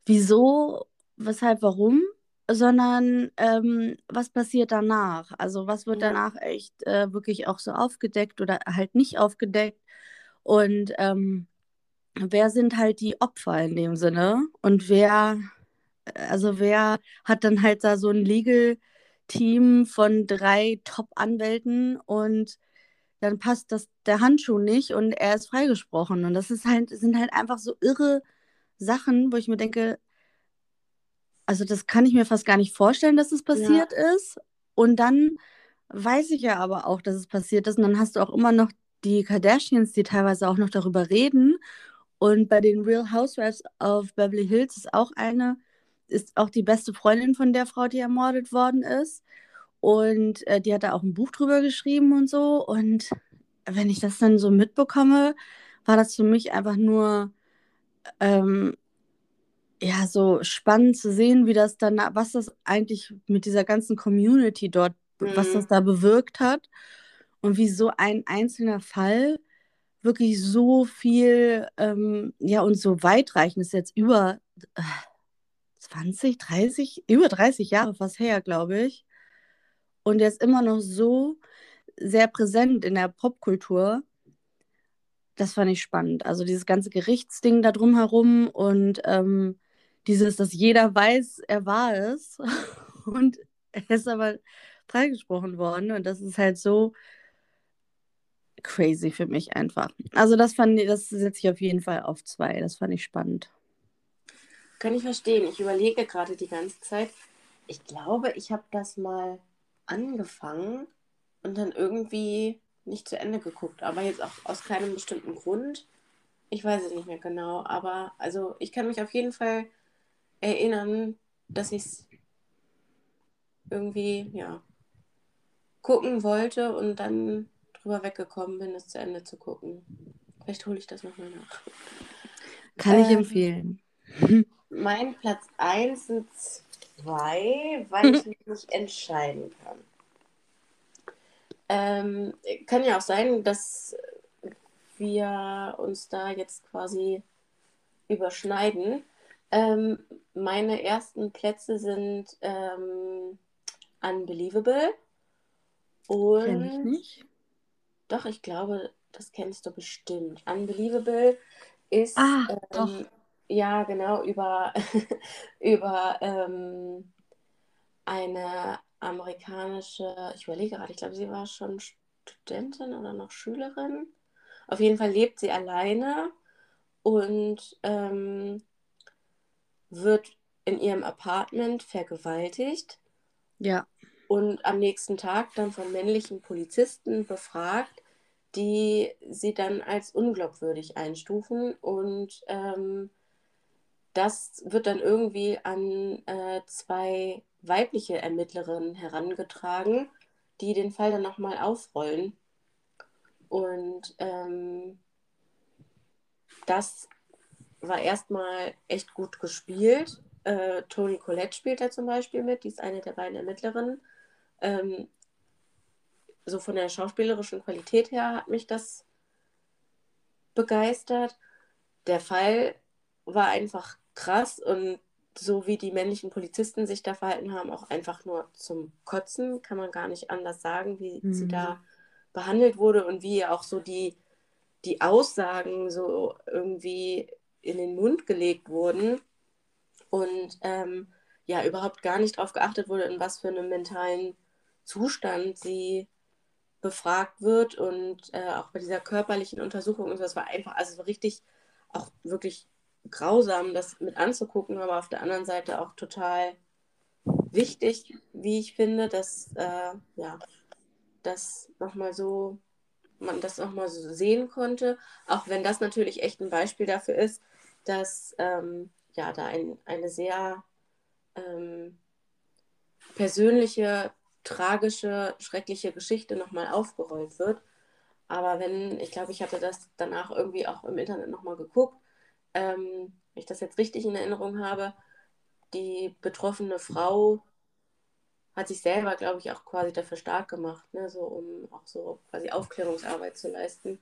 [SPEAKER 2] wieso, weshalb, warum, sondern ähm, was passiert danach? Also was wird danach echt äh, wirklich auch so aufgedeckt oder halt nicht aufgedeckt? Und ähm, wer sind halt die Opfer in dem Sinne? Und wer, also wer hat dann halt da so ein Legal Team von drei Top-Anwälten und dann passt das, der Handschuh nicht und er ist freigesprochen. Und das ist halt, sind halt einfach so irre Sachen, wo ich mir denke, also das kann ich mir fast gar nicht vorstellen, dass es passiert ja. ist. Und dann weiß ich ja aber auch, dass es passiert ist. Und dann hast du auch immer noch die Kardashians, die teilweise auch noch darüber reden. Und bei den Real Housewives of Beverly Hills ist auch eine, ist auch die beste Freundin von der Frau, die ermordet worden ist. Und äh, die hat da auch ein Buch drüber geschrieben und so. Und wenn ich das dann so mitbekomme, war das für mich einfach nur ähm, ja so spannend zu sehen, wie das dann, was das eigentlich mit dieser ganzen Community dort, mhm. was das da bewirkt hat und wie so ein einzelner Fall wirklich so viel, ähm, ja, und so weitreichend ist jetzt über äh, 20, 30, über 30 Jahre fast her, glaube ich. Und der ist immer noch so sehr präsent in der Popkultur. Das fand ich spannend. Also dieses ganze Gerichtsding da drumherum und ähm, dieses, dass jeder weiß, er war es. *laughs* und er ist aber freigesprochen worden. Und das ist halt so crazy für mich einfach. Also das fand ich, das setze ich auf jeden Fall auf zwei. Das fand ich spannend.
[SPEAKER 3] Kann ich verstehen. Ich überlege gerade die ganze Zeit. Ich glaube, ich habe das mal angefangen und dann irgendwie nicht zu Ende geguckt. Aber jetzt auch aus keinem bestimmten Grund. Ich weiß es nicht mehr genau. Aber also ich kann mich auf jeden Fall erinnern, dass ich es irgendwie, ja, gucken wollte und dann drüber weggekommen bin, es zu Ende zu gucken. Vielleicht hole ich das nochmal nach.
[SPEAKER 2] Kann ich ähm, empfehlen.
[SPEAKER 3] Mein Platz 1 sind zwei, weil ich mich nicht entscheiden kann. Ähm, kann ja auch sein, dass wir uns da jetzt quasi überschneiden. Ähm, meine ersten Plätze sind ähm, Unbelievable. Und ich. Doch, ich glaube, das kennst du bestimmt. Unbelievable ist ah, ähm, ja, genau, über, *laughs* über ähm, eine amerikanische, ich überlege gerade, ich glaube, sie war schon Studentin oder noch Schülerin. Auf jeden Fall lebt sie alleine und ähm, wird in ihrem Apartment vergewaltigt
[SPEAKER 2] Ja.
[SPEAKER 3] Und am nächsten Tag dann von männlichen Polizisten befragt, die sie dann als unglaubwürdig einstufen. Und ähm, das wird dann irgendwie an äh, zwei weibliche Ermittlerinnen herangetragen, die den Fall dann nochmal aufrollen. Und ähm, das war erstmal echt gut gespielt. Äh, Toni Collette spielt da zum Beispiel mit, die ist eine der beiden Ermittlerinnen. Ähm, so von der schauspielerischen Qualität her hat mich das begeistert. Der Fall war einfach krass und so wie die männlichen Polizisten sich da verhalten haben, auch einfach nur zum Kotzen, kann man gar nicht anders sagen, wie sie
[SPEAKER 2] Mhm.
[SPEAKER 3] da behandelt wurde und wie auch so die, die Aussagen so irgendwie in den Mund gelegt wurden und ähm, ja, überhaupt gar nicht darauf geachtet wurde, in was für einem mentalen Zustand sie befragt wird und äh, auch bei dieser körperlichen Untersuchung und so, das war einfach, also richtig, auch wirklich grausam, das mit anzugucken, aber auf der anderen Seite auch total wichtig, wie ich finde, dass äh, ja, das nochmal so, man das nochmal so sehen konnte, auch wenn das natürlich echt ein Beispiel dafür ist, dass ähm, ja da ein, eine sehr ähm, persönliche, tragische, schreckliche Geschichte nochmal aufgerollt wird. Aber wenn, ich glaube, ich hatte das danach irgendwie auch im Internet nochmal geguckt, ähm, wenn ich das jetzt richtig in Erinnerung habe, die betroffene Frau hat sich selber, glaube ich, auch quasi dafür stark gemacht, ne? so um auch so quasi Aufklärungsarbeit zu leisten,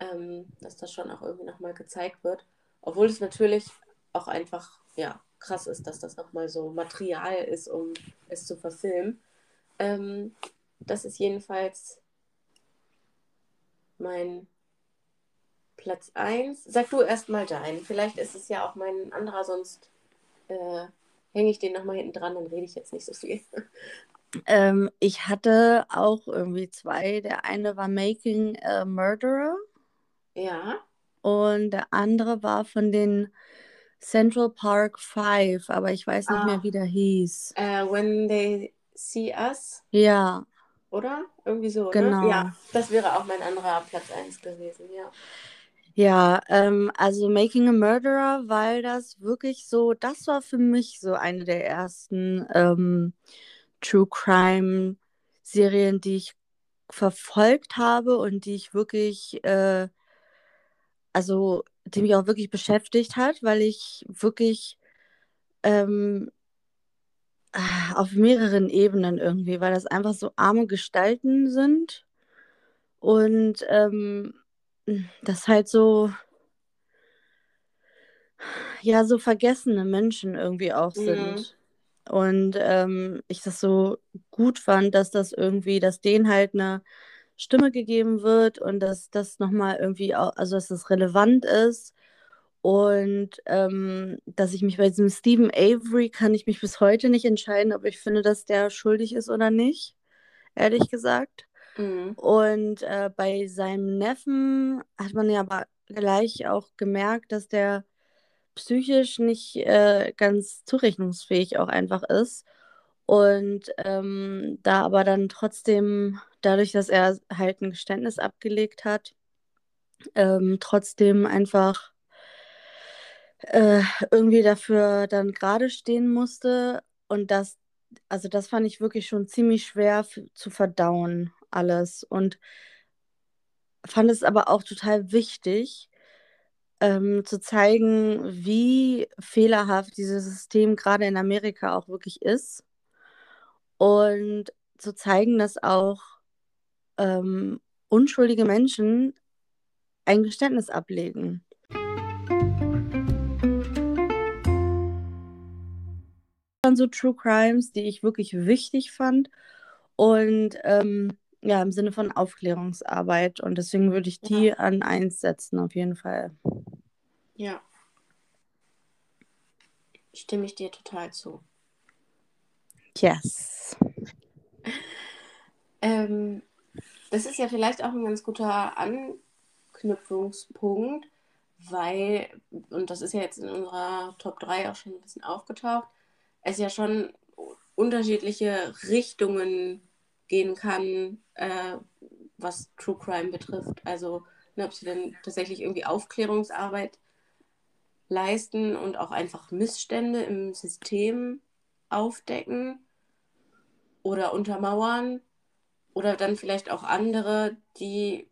[SPEAKER 3] ähm, dass das schon auch irgendwie nochmal gezeigt wird. Obwohl es natürlich auch einfach, ja, krass ist, dass das nochmal so Material ist, um es zu verfilmen. Ähm, das ist jedenfalls mein Platz 1. Sag du erstmal deinen. Vielleicht ist es ja auch mein anderer, sonst äh, hänge ich den nochmal hinten dran, dann rede ich jetzt nicht so viel. *laughs*
[SPEAKER 2] Ähm, ich hatte auch irgendwie zwei. Der eine war Making a Murderer
[SPEAKER 3] Ja,
[SPEAKER 2] und der andere war von den Central Park Five, aber ich weiß nicht
[SPEAKER 3] Ah.
[SPEAKER 2] mehr, wie der hieß.
[SPEAKER 3] äh, When They See Us,
[SPEAKER 2] Ja,
[SPEAKER 3] oder? Irgendwie so,
[SPEAKER 2] Genau.
[SPEAKER 3] ne? Ja, das wäre auch mein anderer Platz 1 gewesen, ja.
[SPEAKER 2] ja, ähm, also Making a Murderer, weil das wirklich so, das war für mich so eine der ersten ähm, True Crime Serien, die ich verfolgt habe und die ich wirklich, äh, also die mich auch wirklich beschäftigt hat, weil ich wirklich ähm, ah, auf mehreren Ebenen irgendwie, weil das einfach so arme Gestalten sind und ähm, das halt so, ja, so vergessene Menschen irgendwie auch
[SPEAKER 3] Mhm.
[SPEAKER 2] sind. Und ähm, ich das so gut fand, dass das irgendwie, dass denen halt eine Stimme gegeben wird und dass das nochmal irgendwie auch, also dass das relevant ist. Und ähm, dass ich mich bei diesem Stephen Avery kann ich mich bis heute nicht entscheiden, ob ich finde, dass der schuldig ist oder nicht, ehrlich gesagt.
[SPEAKER 3] Mhm.
[SPEAKER 2] Und äh, bei seinem Neffen hat man ja aber gleich auch gemerkt, dass der psychisch nicht äh, ganz zurechnungsfähig auch einfach ist. Und ähm, da aber dann trotzdem, dadurch, dass er halt ein Geständnis abgelegt hat, ähm, trotzdem einfach äh, irgendwie dafür dann gerade stehen musste. Und das, also das fand ich wirklich schon ziemlich schwer zu verdauen, alles. Und fand es aber auch total wichtig, ähm, zu zeigen, wie fehlerhaft dieses System gerade in Amerika auch wirklich ist. Und zu zeigen, dass auch ähm, unschuldige Menschen ein Geständnis ablegen. Waren so True Crimes, die ich wirklich wichtig fand. Und ähm, ja, im Sinne von Aufklärungsarbeit. Und deswegen würde ich die an eins setzen, auf jeden Fall.
[SPEAKER 3] Ja. Stimme ich dir total zu.
[SPEAKER 2] Yes.
[SPEAKER 3] Ähm, das ist ja vielleicht auch ein ganz guter Anknüpfungspunkt, weil, und das ist ja jetzt in unserer Top 3 auch schon ein bisschen aufgetaucht, es ja schon unterschiedliche Richtungen gehen kann, äh, was True Crime betrifft. Also, ne, ob sie dann tatsächlich irgendwie Aufklärungsarbeit leisten und auch einfach Missstände im System aufdecken oder untermauern oder dann vielleicht auch andere, die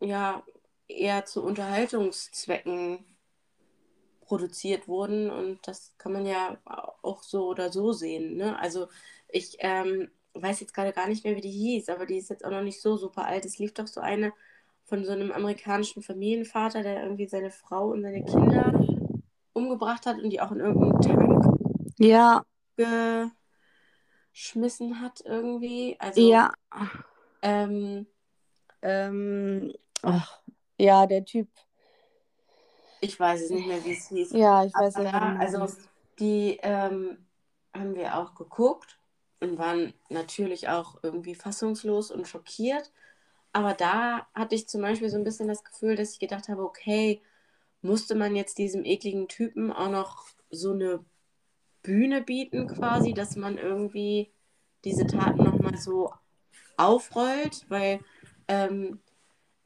[SPEAKER 3] ja eher zu Unterhaltungszwecken produziert wurden und das kann man ja auch so oder so sehen. Ne? Also ich ähm, weiß jetzt gerade gar nicht mehr, wie die hieß, aber die ist jetzt auch noch nicht so super alt. Es lief doch so eine von so einem amerikanischen Familienvater, der irgendwie seine Frau und seine Kinder umgebracht hat und die auch in irgendeinen Tank
[SPEAKER 2] Ja,
[SPEAKER 3] geschmissen hat irgendwie. Also
[SPEAKER 2] ja.
[SPEAKER 3] ähm,
[SPEAKER 2] Ähm, ach, ja, der Typ.
[SPEAKER 3] Ich weiß es nicht mehr, wie es hieß.
[SPEAKER 2] Ja, ich weiß
[SPEAKER 3] Aber
[SPEAKER 2] ja,
[SPEAKER 3] ja,
[SPEAKER 2] wie du
[SPEAKER 3] also die ähm, haben wir auch geguckt und waren natürlich auch irgendwie fassungslos und schockiert. Aber da hatte ich zum Beispiel so ein bisschen das Gefühl, dass ich gedacht habe, okay, musste man jetzt diesem ekligen Typen auch noch so eine Bühne bieten quasi, dass man irgendwie diese Taten nochmal so aufrollt, weil ähm,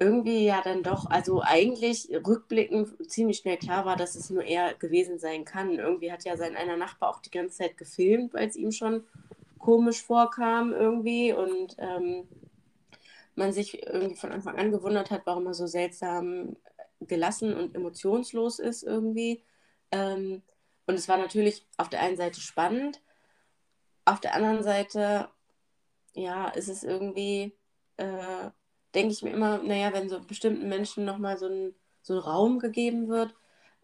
[SPEAKER 3] irgendwie ja dann doch, also eigentlich rückblickend ziemlich schnell klar war, dass es nur er gewesen sein kann. Irgendwie hat ja sein einer Nachbar auch die ganze Zeit gefilmt, weil es ihm schon komisch vorkam irgendwie und ähm, man sich irgendwie von Anfang an gewundert hat, warum er so seltsam gelassen und emotionslos ist irgendwie. Ähm, und es war natürlich auf der einen Seite spannend, auf der anderen Seite, ja, ist es irgendwie, äh, denke ich mir immer, naja, wenn so bestimmten Menschen nochmal so ein, so ein Raum gegeben wird,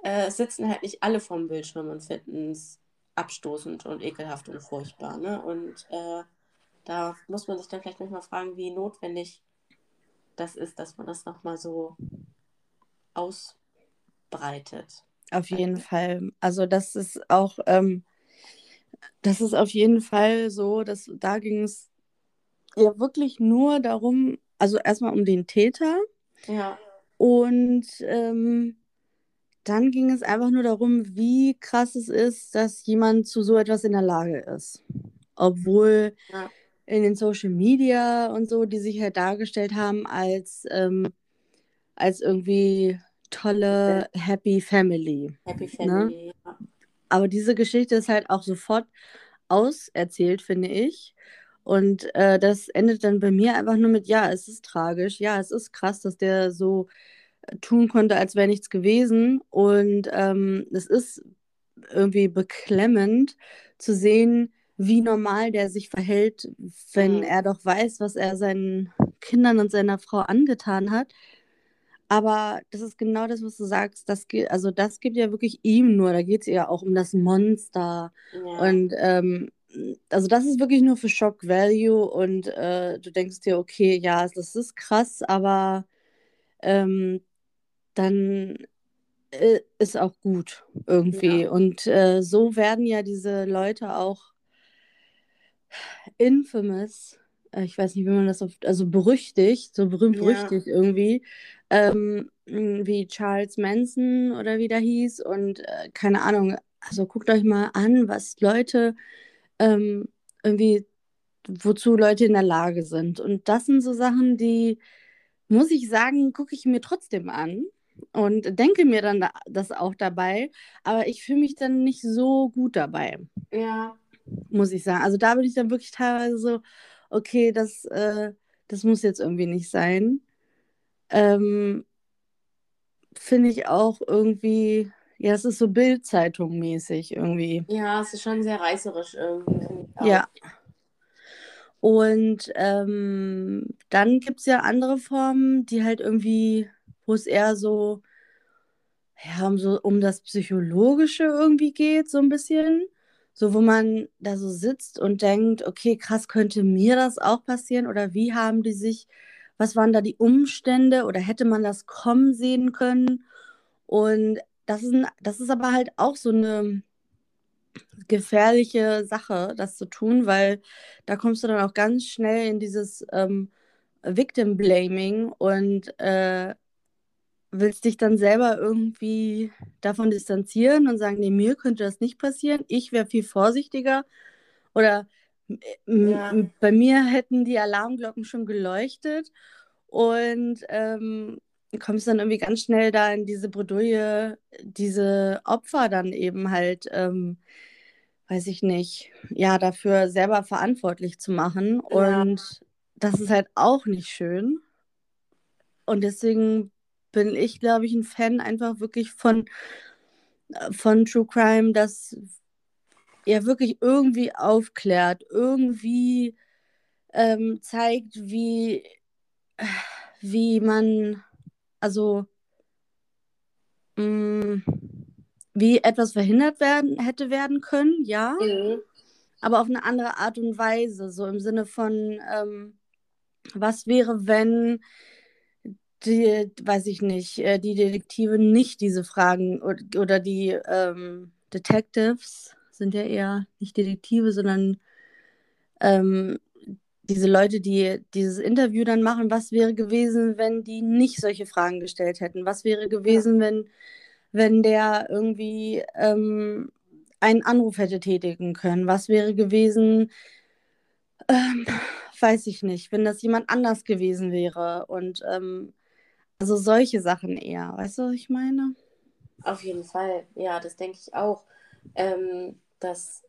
[SPEAKER 3] äh, sitzen halt nicht alle vorm Bildschirm und finden es abstoßend und ekelhaft und furchtbar. Ne? Und äh, da muss man sich dann vielleicht manchmal fragen, wie notwendig das ist, dass man das nochmal so ausbreitet.
[SPEAKER 2] Auf jeden Fall. Also das ist auch, ähm, das ist auf jeden Fall so, dass da ging es ja wirklich nur darum, also erstmal um den Täter
[SPEAKER 3] Ja,
[SPEAKER 2] und ähm, dann ging es einfach nur darum, wie krass es ist, dass jemand zu so etwas in der Lage ist. Obwohl
[SPEAKER 3] ja,
[SPEAKER 2] in den Social Media und so, die sich halt dargestellt haben als, ähm, als irgendwie tolle, happy Family.
[SPEAKER 3] Happy
[SPEAKER 2] Ne?
[SPEAKER 3] Family. Ja.
[SPEAKER 2] Aber diese Geschichte ist halt auch sofort auserzählt, finde ich. Und äh, das endet dann bei mir einfach nur mit, ja, es ist tragisch, ja, es ist krass, dass der so äh, tun konnte, als wäre nichts gewesen. Und ähm, es ist irgendwie beklemmend zu sehen, wie normal der sich verhält, wenn
[SPEAKER 3] Mhm.
[SPEAKER 2] er doch weiß, was er seinen Kindern und seiner Frau angetan hat. Aber das ist genau das, was du sagst. Das geht, also das geht ja wirklich ihm nur. Da geht es ja auch um das Monster.
[SPEAKER 3] Ja,
[SPEAKER 2] Und ähm, also das ist wirklich nur für Shock Value und äh, du denkst dir, okay, ja, das ist krass, aber ähm, dann äh, ist auch gut irgendwie.
[SPEAKER 3] ja,
[SPEAKER 2] Und äh, so werden ja diese Leute auch infamous, äh, ich weiß nicht, wie man das auf, also berüchtigt, so berühmt
[SPEAKER 3] ja,
[SPEAKER 2] berüchtigt irgendwie, ähm, wie Charles Manson oder wie der hieß und äh, keine Ahnung, also guckt euch mal an, was Leute ähm, irgendwie, wozu Leute in der Lage sind. Und das sind so Sachen, die, muss ich sagen, gucke ich mir trotzdem an und denke mir dann da, das auch dabei, aber ich fühle mich dann nicht so gut dabei
[SPEAKER 3] ja,
[SPEAKER 2] muss ich sagen. Also da bin ich dann wirklich teilweise so, okay, das, äh, das muss jetzt irgendwie nicht sein. Ähm, Finde ich auch irgendwie, ja, es ist so Bild-Zeitung mäßig irgendwie.
[SPEAKER 3] ja, es ist schon sehr reißerisch irgendwie, auch.
[SPEAKER 2] Ja. Und ähm, dann gibt es ja andere Formen, die halt irgendwie, wo es eher so, ja, um so um das Psychologische irgendwie geht, so ein bisschen. So, wo man da so sitzt und denkt, okay, krass, könnte mir das auch passieren? Oder wie haben die sich, was waren da die Umstände? Oder hätte man das kommen sehen können? Und das ist, ein, das ist aber halt auch so eine gefährliche Sache, das zu tun, weil da kommst du dann auch ganz schnell in dieses ähm, Victim Blaming und äh, willst dich dann selber irgendwie davon distanzieren und sagen, nee, mir könnte das nicht passieren. Ich wäre viel vorsichtiger. Oder ja. bei mir hätten die Alarmglocken schon geleuchtet und ähm, kommst dann irgendwie ganz schnell da in diese Bredouille, diese Opfer dann eben halt, ähm, weiß ich nicht, ja, dafür selber verantwortlich zu machen. Ja. Und das ist halt auch nicht schön. Und deswegen bin ich, glaube ich, ein Fan einfach wirklich von, äh, von True Crime, das ja wirklich irgendwie aufklärt, irgendwie ähm, zeigt, wie, wie man, also mh, mm, wie etwas verhindert werden hätte werden können, ja, mhm. aber auf eine andere Art und Weise, so im Sinne von, ähm, was wäre, wenn die, weiß ich nicht, äh, die Detektive nicht diese Fragen oder, oder die ähm, Detectives sind ja eher nicht Detektive, sondern ähm, diese Leute, die dieses Interview dann machen, was wäre gewesen, wenn die nicht solche Fragen gestellt hätten? Was wäre gewesen, ja. wenn, wenn der irgendwie ähm, einen Anruf hätte tätigen können? Was wäre gewesen, ähm, weiß ich nicht, wenn das jemand anders gewesen wäre? Und ähm, also solche Sachen eher, weißt du, was ich meine?
[SPEAKER 3] Auf jeden Fall, ja, das denke ich auch. Ähm, dass,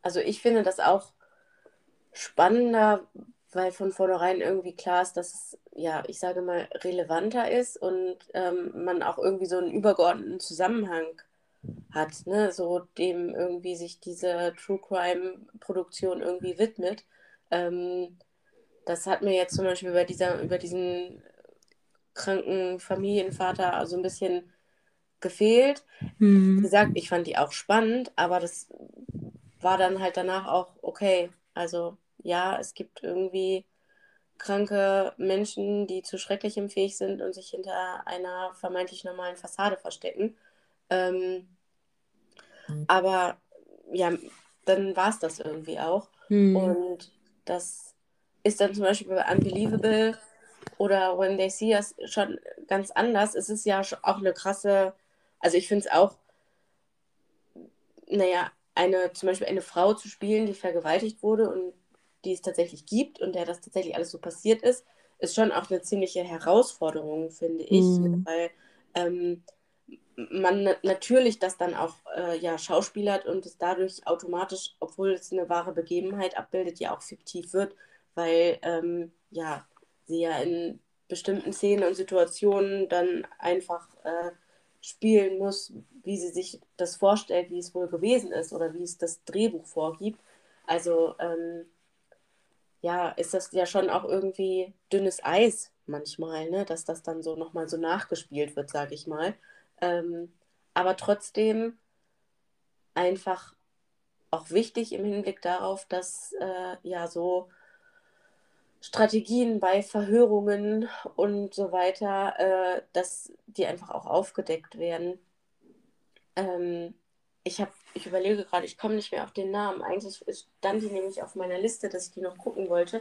[SPEAKER 3] also ich finde das auch spannender, weil von vornherein irgendwie klar ist, dass es, ja, ich sage mal, relevanter ist und ähm, man auch irgendwie so einen übergeordneten Zusammenhang hat, ne? so dem irgendwie sich diese True Crime-Produktion irgendwie widmet. Ähm, das hat mir jetzt zum Beispiel über, dieser, über diesen kranken Familienvater also ein bisschen gefehlt. Mhm. Wie gesagt, ich fand die auch spannend, aber das war dann halt danach auch okay. Also ja, es gibt irgendwie kranke Menschen, die zu schrecklichem fähig sind und sich hinter einer vermeintlich normalen Fassade verstecken. Ähm, mhm. Aber ja, dann war es das irgendwie auch. Mhm. Und das ist dann zum Beispiel bei Unbelievable oder When They See Us schon ganz anders. Es ist ja auch eine krasse, also ich finde es auch, naja, eine, zum Beispiel eine Frau zu spielen, die vergewaltigt wurde und die es tatsächlich gibt und der das tatsächlich alles so passiert ist, ist schon auch eine ziemliche Herausforderung, finde ich, mhm. weil ähm, man natürlich das dann auch äh, ja, schauspielert und es dadurch automatisch, obwohl es eine wahre Begebenheit abbildet, ja auch fiktiv wird, weil ähm, ja, sie ja in bestimmten Szenen und Situationen dann einfach äh, spielen muss, wie sie sich das vorstellt, wie es wohl gewesen ist oder wie es das Drehbuch vorgibt. Also ähm, ja, ist das ja schon auch irgendwie dünnes Eis manchmal, ne? dass das dann so nochmal so nachgespielt wird, sage ich mal. Ähm, aber trotzdem einfach auch wichtig im Hinblick darauf, dass äh, ja so Strategien bei Verhörungen und so weiter, äh, dass die einfach auch aufgedeckt werden. Ähm, ich habe, ich überlege gerade, ich komme nicht mehr auf den Namen. Eigentlich stand die nämlich auf meiner Liste, dass ich die noch gucken wollte.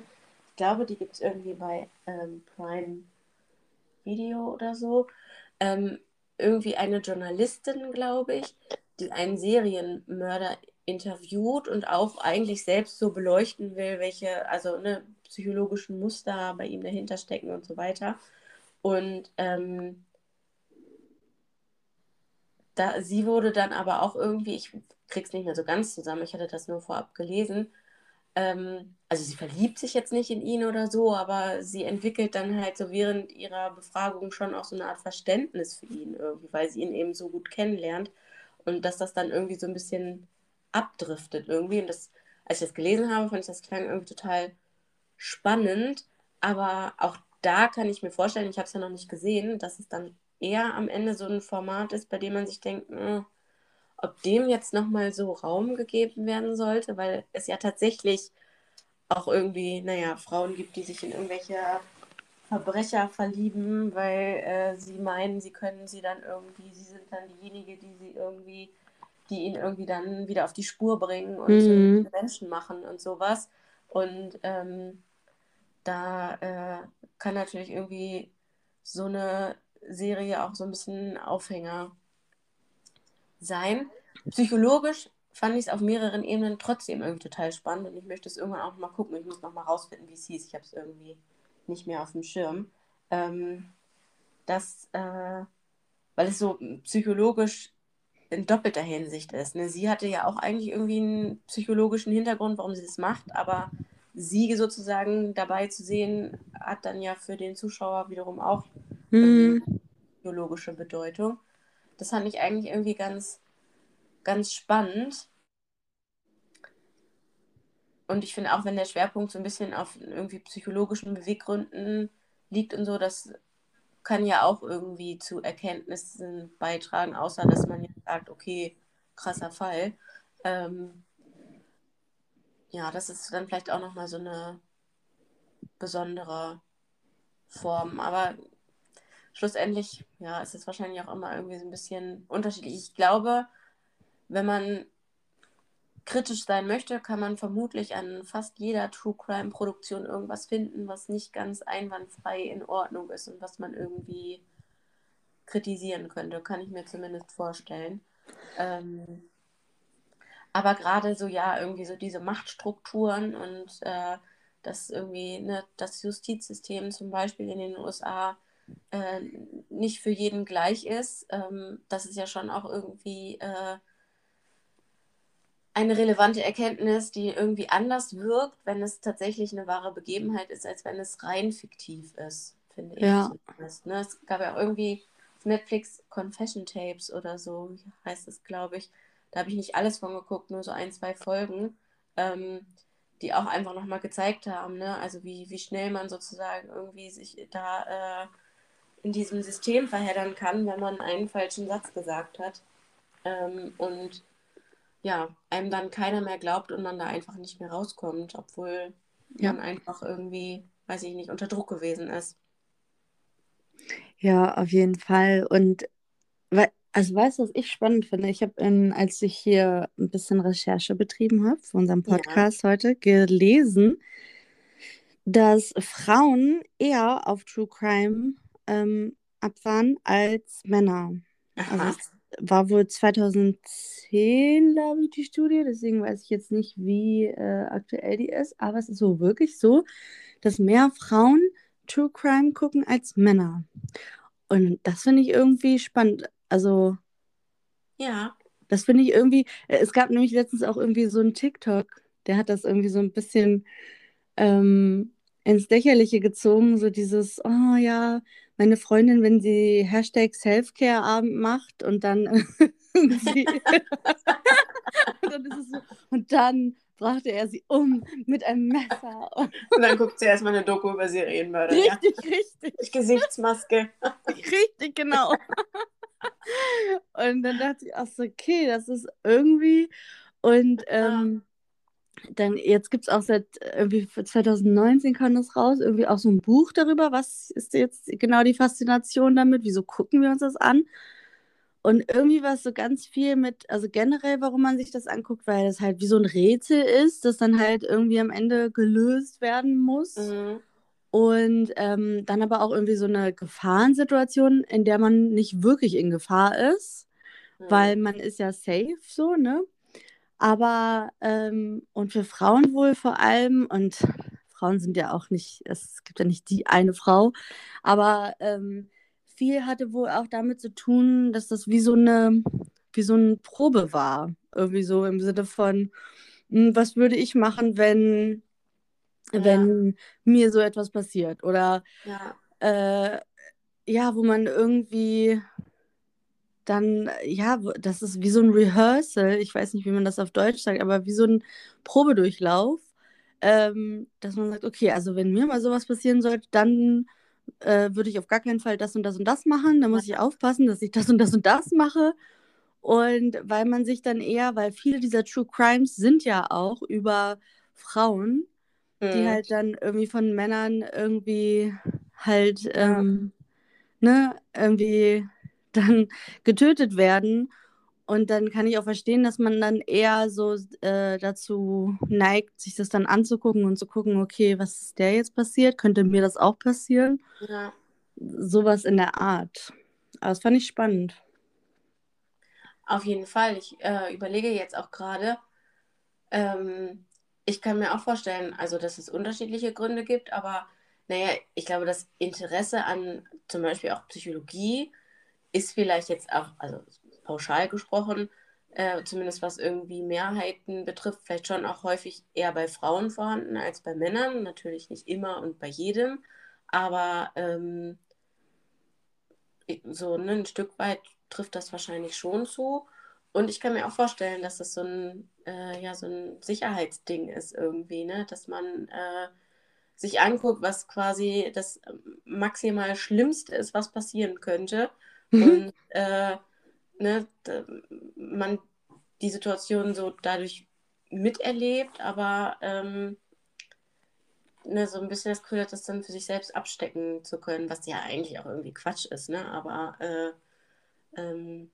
[SPEAKER 3] Ich glaube, die gibt es irgendwie bei ähm, Prime Video oder so. Ähm, irgendwie eine Journalistin, glaube ich, die einen Serienmörder interviewt und auch eigentlich selbst so beleuchten will, welche, also ne, psychologischen Muster bei ihm dahinter stecken und so weiter. Und ähm, da, sie wurde dann aber auch irgendwie, ich krieg's nicht mehr so ganz zusammen, ich hatte das nur vorab gelesen. Ähm, also sie verliebt sich jetzt nicht in ihn oder so, aber sie entwickelt dann halt so während ihrer Befragung schon auch so eine Art Verständnis für ihn irgendwie, weil sie ihn eben so gut kennenlernt und dass das dann irgendwie so ein bisschen abdriftet irgendwie. Und das, als ich das gelesen habe, fand ich das klang irgendwie total spannend, aber auch da kann ich mir vorstellen, ich habe es ja noch nicht gesehen, dass es dann eher am Ende so ein Format ist, bei dem man sich denkt, mh, hm, ob dem jetzt nochmal so Raum gegeben werden sollte, weil es ja tatsächlich auch irgendwie, naja, Frauen gibt, die sich in irgendwelche Verbrecher verlieben, weil äh, sie meinen, sie können sie dann irgendwie, sie sind dann diejenige, die sie irgendwie, die ihn irgendwie dann wieder auf die Spur bringen und mhm. Menschen machen und sowas. Und ähm, da äh, kann natürlich irgendwie so eine Serie auch so ein bisschen Aufhänger sein. Psychologisch fand ich es auf mehreren Ebenen trotzdem irgendwie total spannend und ich möchte es irgendwann auch mal gucken. Ich muss noch mal rausfinden, wie es hieß. Ich habe es irgendwie nicht mehr auf dem Schirm. Ähm, das, äh, weil es so psychologisch in doppelter Hinsicht ist. Ne? Sie hatte ja auch eigentlich irgendwie einen psychologischen Hintergrund, warum sie das macht, aber sie sozusagen dabei zu sehen, hat dann ja für den Zuschauer wiederum auch
[SPEAKER 2] Hm.
[SPEAKER 3] psychologische Bedeutung. Das fand ich eigentlich irgendwie ganz, ganz spannend. Und ich finde auch, wenn der Schwerpunkt so ein bisschen auf irgendwie psychologischen Beweggründen liegt und so, das kann ja auch irgendwie zu Erkenntnissen beitragen, außer dass man jetzt sagt, okay, krasser Fall. Ähm, ja, das ist dann vielleicht auch nochmal so eine besondere Form. Aber schlussendlich, ja, ist es wahrscheinlich auch immer irgendwie so ein bisschen unterschiedlich. Ich glaube, wenn man kritisch sein möchte, kann man vermutlich an fast jeder True Crime Produktion irgendwas finden, was nicht ganz einwandfrei in Ordnung ist und was man irgendwie kritisieren könnte, kann ich mir zumindest vorstellen. Ähm, aber gerade so, ja, irgendwie so diese Machtstrukturen und äh, dass irgendwie ne, das Justizsystem zum Beispiel in den USA äh, nicht für jeden gleich ist, ähm, das ist ja schon auch irgendwie äh, eine relevante Erkenntnis, die irgendwie anders wirkt, wenn es tatsächlich eine wahre Begebenheit ist, als wenn es rein fiktiv ist, finde ich.
[SPEAKER 2] Ja.
[SPEAKER 3] zumindest, Ne? Es gab ja auch irgendwie Netflix Confession Tapes oder so, heißt es, glaube ich. Da habe ich nicht alles von geguckt, nur so ein, zwei Folgen, ähm, die auch einfach nochmal gezeigt haben, ne? Also wie, wie schnell man sozusagen irgendwie sich da äh, in diesem System verheddern kann, wenn man einen falschen Satz gesagt hat. Ähm, und ja, einem dann keiner mehr glaubt und man da einfach nicht mehr rauskommt, obwohl
[SPEAKER 2] Ja.
[SPEAKER 3] man einfach irgendwie, weiß ich nicht, unter Druck gewesen ist.
[SPEAKER 2] Ja, auf jeden Fall. Und also weißt du, was ich spannend finde? Ich habe, als ich hier ein bisschen Recherche betrieben habe für unseren
[SPEAKER 3] Ja.
[SPEAKER 2] Podcast heute, gelesen, dass Frauen eher auf True Crime ähm, abfahren als Männer. Also
[SPEAKER 3] Aha.
[SPEAKER 2] es war wohl 2010, glaube ich, die Studie. Deswegen weiß ich jetzt nicht, wie äh, aktuell die ist. Aber es ist so wirklich so, dass mehr Frauen True Crime gucken als Männer. Und das finde ich irgendwie spannend. Also,
[SPEAKER 3] Ja.
[SPEAKER 2] das finde ich irgendwie. äh, Es gab nämlich letztens auch irgendwie so einen TikTok, der hat das irgendwie so ein bisschen ähm, ins Lächerliche gezogen. So dieses, oh ja, meine Freundin, wenn sie Hashtag Selfcare-Abend macht und dann *laughs* sie. *laughs* und so, und dann brachte er sie um mit einem Messer. Und
[SPEAKER 3] dann guckt sie erstmal eine Doku über Serienmörder. Ja.
[SPEAKER 2] richtig, richtig.
[SPEAKER 3] Mit Gesichtsmaske.
[SPEAKER 2] Richtig, genau. Und dann dachte ich, ach so, okay, das ist irgendwie. Und ähm, dann, jetzt gibt es auch seit irgendwie 2019 kam das raus, irgendwie auch so ein Buch darüber, was ist jetzt genau die Faszination damit, wieso gucken wir uns das an? Und irgendwie war es so ganz viel mit, also generell, warum man sich das anguckt, weil das halt wie so ein Rätsel ist, das dann halt irgendwie am Ende gelöst werden muss.
[SPEAKER 3] Mhm.
[SPEAKER 2] Und ähm, dann aber auch irgendwie so eine Gefahrensituation, in der man nicht wirklich in Gefahr ist,
[SPEAKER 3] Mhm.
[SPEAKER 2] weil man ist ja safe so, ne? Aber, ähm, und für Frauen wohl vor allem, und Frauen sind ja auch nicht, es gibt ja nicht die eine Frau, aber ähm, viel hatte wohl auch damit zu tun, dass das wie so eine, wie so eine Probe war. Irgendwie so im Sinne von, hm, was würde ich machen, wenn,
[SPEAKER 3] Ja.
[SPEAKER 2] wenn mir so etwas passiert? Oder
[SPEAKER 3] Ja.
[SPEAKER 2] äh, ja, wo man irgendwie dann, ja, das ist wie so ein Rehearsal, ich weiß nicht, wie man das auf Deutsch sagt, aber wie so ein Probedurchlauf, ähm, dass man sagt, okay, also wenn mir mal sowas passieren sollte, dann äh, würde ich auf gar keinen Fall das und das und das machen, dann muss ich aufpassen, dass ich das und das und das mache. Und weil man sich dann eher, weil viele dieser True Crimes sind ja auch über Frauen, die
[SPEAKER 3] Mhm.
[SPEAKER 2] halt dann irgendwie von Männern irgendwie halt, ähm, ne, irgendwie dann getötet werden. Und dann kann ich auch verstehen, dass man dann eher so äh, dazu neigt, sich das dann anzugucken und zu gucken, okay, was ist der jetzt passiert? Könnte mir das auch passieren?
[SPEAKER 3] Ja.
[SPEAKER 2] sowas in der Art. Aber das fand ich spannend.
[SPEAKER 3] Auf jeden Fall. Ich äh, überlege jetzt auch gerade, ähm, ich kann mir auch vorstellen, also dass es unterschiedliche Gründe gibt, aber naja, ich glaube, das Interesse an zum Beispiel auch Psychologie ist vielleicht jetzt auch, also pauschal gesprochen, äh, zumindest was irgendwie Mehrheiten betrifft, vielleicht schon auch häufig eher bei Frauen vorhanden als bei Männern. Natürlich nicht immer und bei jedem, aber ähm, so ne, ein Stück weit trifft das wahrscheinlich schon zu. Und ich kann mir auch vorstellen, dass das so ein, äh, ja, so ein Sicherheitsding ist irgendwie, ne? dass man äh, sich anguckt, was quasi das maximal Schlimmste ist, was passieren könnte. Mhm. Und äh, ne, man die Situation so dadurch miterlebt, aber ähm, ne, so ein bisschen das Gefühl hat, das dann für sich selbst abstecken zu können, was ja eigentlich auch irgendwie Quatsch ist, ne? Aber äh, ähm,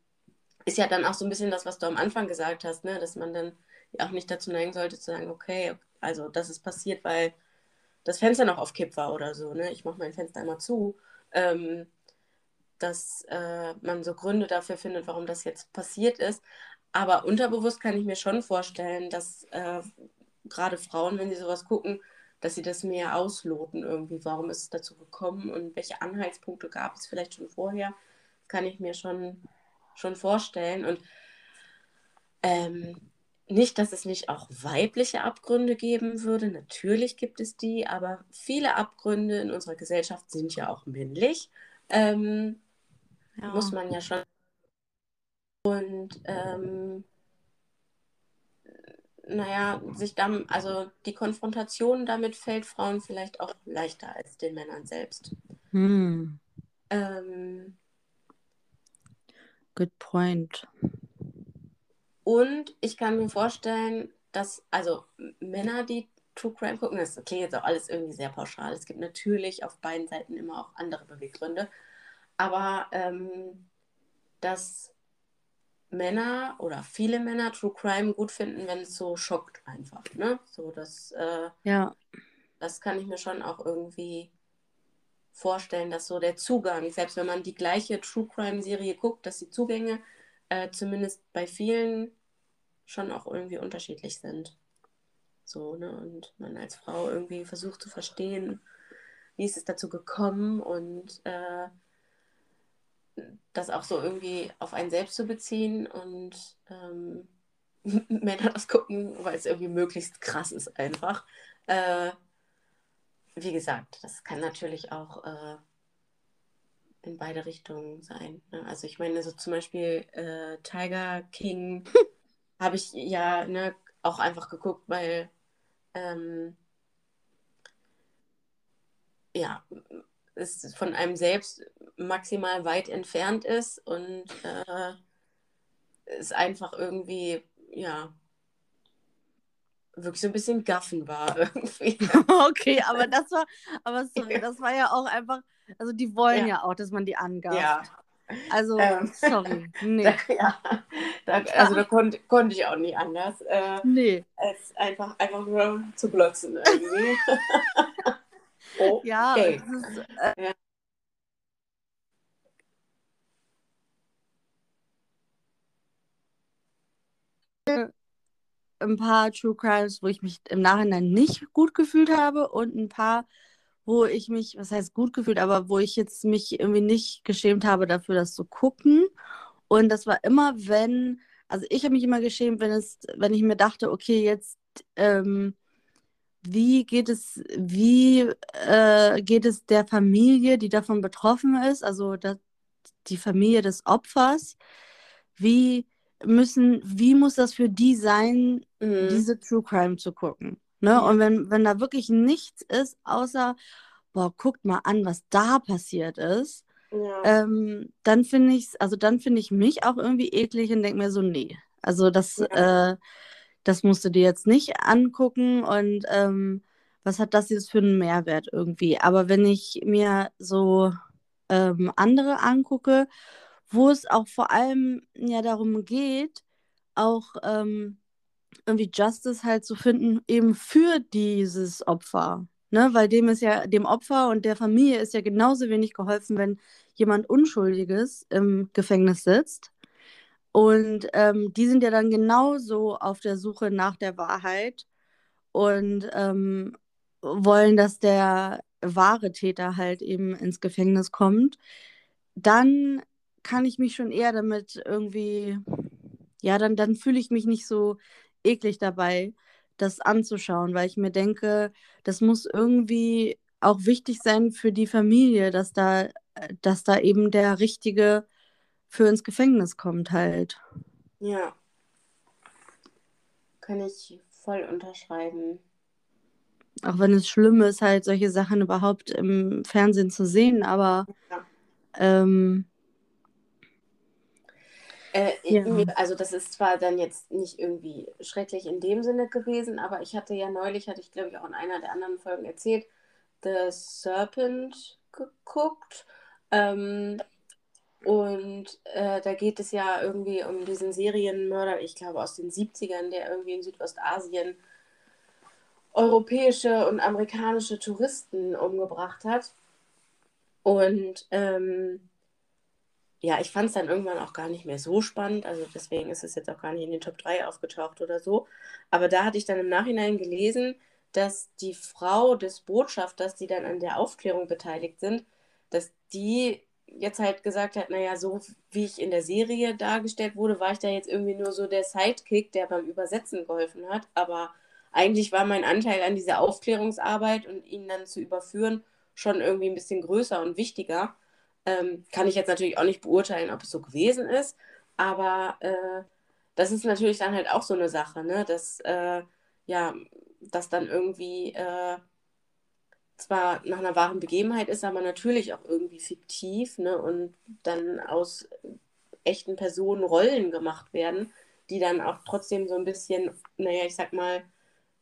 [SPEAKER 3] ist ja dann auch so ein bisschen das, was du am Anfang gesagt hast, ne? Dass man dann ja auch nicht dazu neigen sollte zu sagen, okay, also das ist passiert, weil das Fenster noch auf Kipp war oder so, ne? Ich mache mein Fenster einmal zu. Ähm, dass äh, man so Gründe dafür findet, warum das jetzt passiert ist. Aber unterbewusst kann ich mir schon vorstellen, dass äh, gerade Frauen, wenn sie sowas gucken, dass sie das mehr ausloten irgendwie. Warum ist es dazu gekommen und welche Anhaltspunkte gab es vielleicht schon vorher? Kann ich mir schon, schon vorstellen. Und ähm, nicht, dass es nicht auch weibliche Abgründe geben würde. Natürlich gibt es die, aber viele Abgründe in unserer Gesellschaft sind ja auch männlich. Ähm, ja. Muss man ja schon. Und ähm, naja, sich dann, also die Konfrontation damit fällt Frauen vielleicht auch leichter als den Männern selbst. Hm. Ähm,
[SPEAKER 2] Good point.
[SPEAKER 3] Und ich kann mir vorstellen, dass, also Männer, die True Crime gucken, das klingt jetzt auch alles irgendwie sehr pauschal. Es gibt natürlich auf beiden Seiten immer auch andere Beweggründe. Aber ähm, dass Männer oder viele Männer True Crime gut finden, wenn es so schockt einfach. Ne? So, das, äh, ja. das kann ich mir schon auch irgendwie vorstellen, dass so der Zugang, selbst wenn man die gleiche True Crime-Serie guckt, dass die Zugänge äh, zumindest bei vielen schon auch irgendwie unterschiedlich sind. So, ne? Und man als Frau irgendwie versucht zu verstehen, wie ist es dazu gekommen und äh, das auch so irgendwie auf einen selbst zu beziehen und ähm, *laughs* Männer das gucken, weil es irgendwie möglichst krass ist einfach. Äh, wie gesagt, das kann natürlich auch äh, in beide Richtungen sein. Ne? Also ich meine, so zum Beispiel äh, Tiger King *laughs* habe ich ja ne, auch einfach geguckt, weil ähm, ja, es von einem selbst maximal weit entfernt ist und äh, es einfach irgendwie, ja, wirklich so ein bisschen gaffen war *laughs* irgendwie. *laughs*
[SPEAKER 2] okay, aber das war, aber sorry, das war ja auch einfach, also die wollen ja, ja auch, dass man die angafft. Ja. Also, ähm, sorry, *laughs* nee.
[SPEAKER 3] Da, ja, da, also da konnte, konnte ich auch nicht anders. Äh, nee. Als einfach, einfach nur zu glotzen irgendwie.
[SPEAKER 2] Oh, ja, okay. ist, äh, ja. ein paar True Crimes, wo ich mich im Nachhinein nicht gut gefühlt habe und ein paar, wo ich mich, was heißt gut gefühlt, aber wo ich jetzt mich irgendwie nicht geschämt habe dafür, das zu gucken. Und das war immer, wenn, also ich habe mich immer geschämt, wenn es, wenn ich mir dachte, okay, jetzt, ähm, wie geht es, wie äh, geht es der Familie, die davon betroffen ist, also das, die Familie des Opfers, wie müssen, wie muss das für die sein, mhm. diese True Crime zu gucken? Ne? Ja. Und wenn, wenn da wirklich nichts ist, außer, boah, guckt mal an, was da passiert ist, ja. ähm, dann finde ich also dann finde ich mich auch irgendwie eklig und denke mir so, nee. Also das, ja. äh, das musst du dir jetzt nicht angucken und ähm, was hat das jetzt für einen Mehrwert irgendwie? Aber wenn ich mir so ähm, andere angucke, wo es auch vor allem ja darum geht, auch ähm, irgendwie Justice halt zu finden, eben für dieses Opfer. Ne? Weil dem ist ja, dem Opfer und der Familie ist ja genauso wenig geholfen, wenn jemand Unschuldiges im Gefängnis sitzt. Und ähm, die sind ja dann genauso auf der Suche nach der Wahrheit und ähm, wollen, dass der wahre Täter halt eben ins Gefängnis kommt. Dann kann ich mich schon eher damit irgendwie, ja, dann, dann fühle ich mich nicht so eklig dabei, das anzuschauen, weil ich mir denke, das muss irgendwie auch wichtig sein für die Familie, dass da, dass da eben der Richtige für ins Gefängnis kommt halt.
[SPEAKER 3] Ja. Kann ich voll unterschreiben.
[SPEAKER 2] Auch wenn es schlimm ist, halt solche Sachen überhaupt im Fernsehen zu sehen, aber
[SPEAKER 3] Ja.
[SPEAKER 2] ähm,
[SPEAKER 3] Äh,
[SPEAKER 2] Ja.
[SPEAKER 3] Also das ist zwar dann jetzt nicht irgendwie schrecklich in dem Sinne gewesen, aber ich hatte ja neulich, hatte ich glaube ich auch in einer der anderen Folgen erzählt, The Serpent geguckt. Ähm, und äh, da geht es ja irgendwie um diesen Serienmörder, ich glaube aus den 70ern, der irgendwie in Südostasien europäische und amerikanische Touristen umgebracht hat. Und ähm, ja, ich fand es dann irgendwann auch gar nicht mehr so spannend. Also deswegen ist es jetzt auch gar nicht in den Top 3 aufgetaucht oder so. Aber da hatte ich dann im Nachhinein gelesen, dass die Frau des Botschafters, die dann an der Aufklärung beteiligt sind, dass die jetzt halt gesagt hat, naja, so wie ich in der Serie dargestellt wurde, war ich da jetzt irgendwie nur so der Sidekick, der beim Übersetzen geholfen hat. Aber eigentlich war mein Anteil an dieser Aufklärungsarbeit und ihn dann zu überführen schon irgendwie ein bisschen größer und wichtiger. Ähm, kann ich jetzt natürlich auch nicht beurteilen, ob es so gewesen ist, aber äh, das ist natürlich dann halt auch so eine Sache, ne? dass, äh, ja, das dann irgendwie äh, zwar nach einer wahren Begebenheit ist, aber natürlich auch irgendwie fiktiv ne? und dann aus echten Personen Rollen gemacht werden, die dann auch trotzdem so ein bisschen, naja, ich sag mal,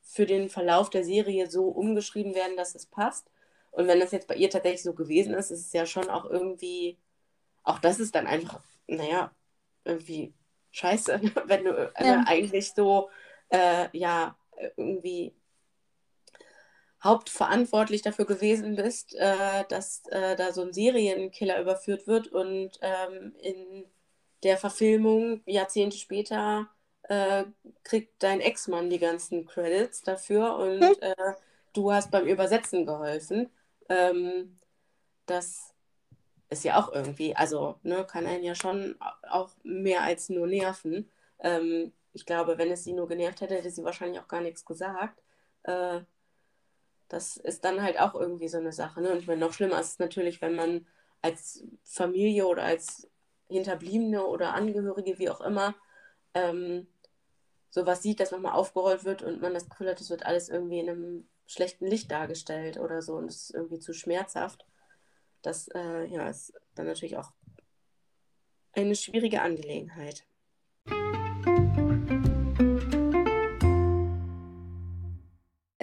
[SPEAKER 3] für den Verlauf der Serie so umgeschrieben werden, dass es passt. Und wenn das jetzt bei ihr tatsächlich so gewesen ist, ist es ja schon auch irgendwie, auch das ist dann einfach, naja, irgendwie scheiße, *laughs* wenn du äh,
[SPEAKER 2] Ja.
[SPEAKER 3] eigentlich so, äh, ja, irgendwie hauptverantwortlich dafür gewesen bist, äh, dass äh, da so ein Serienkiller überführt wird und ähm, in der Verfilmung Jahrzehnte später äh, kriegt dein Ex-Mann die ganzen Credits dafür und
[SPEAKER 2] Hm.
[SPEAKER 3] äh, du hast beim Übersetzen geholfen. Ähm, das ist ja auch irgendwie, also ne, kann einen ja schon auch mehr als nur nerven. Ähm, ich glaube, wenn es sie nur genervt hätte, hätte sie wahrscheinlich auch gar nichts gesagt. Äh, das ist dann halt auch irgendwie so eine Sache. Ne? Und ich meine, noch schlimmer ist es natürlich, wenn man als Familie oder als Hinterbliebene oder Angehörige, wie auch immer, ähm, sowas sieht, dass nochmal aufgerollt wird und man das Gefühl hat, es wird alles irgendwie in einem schlechten Licht dargestellt oder so und es ist irgendwie zu schmerzhaft. Das äh, ja, ist dann natürlich auch eine schwierige Angelegenheit.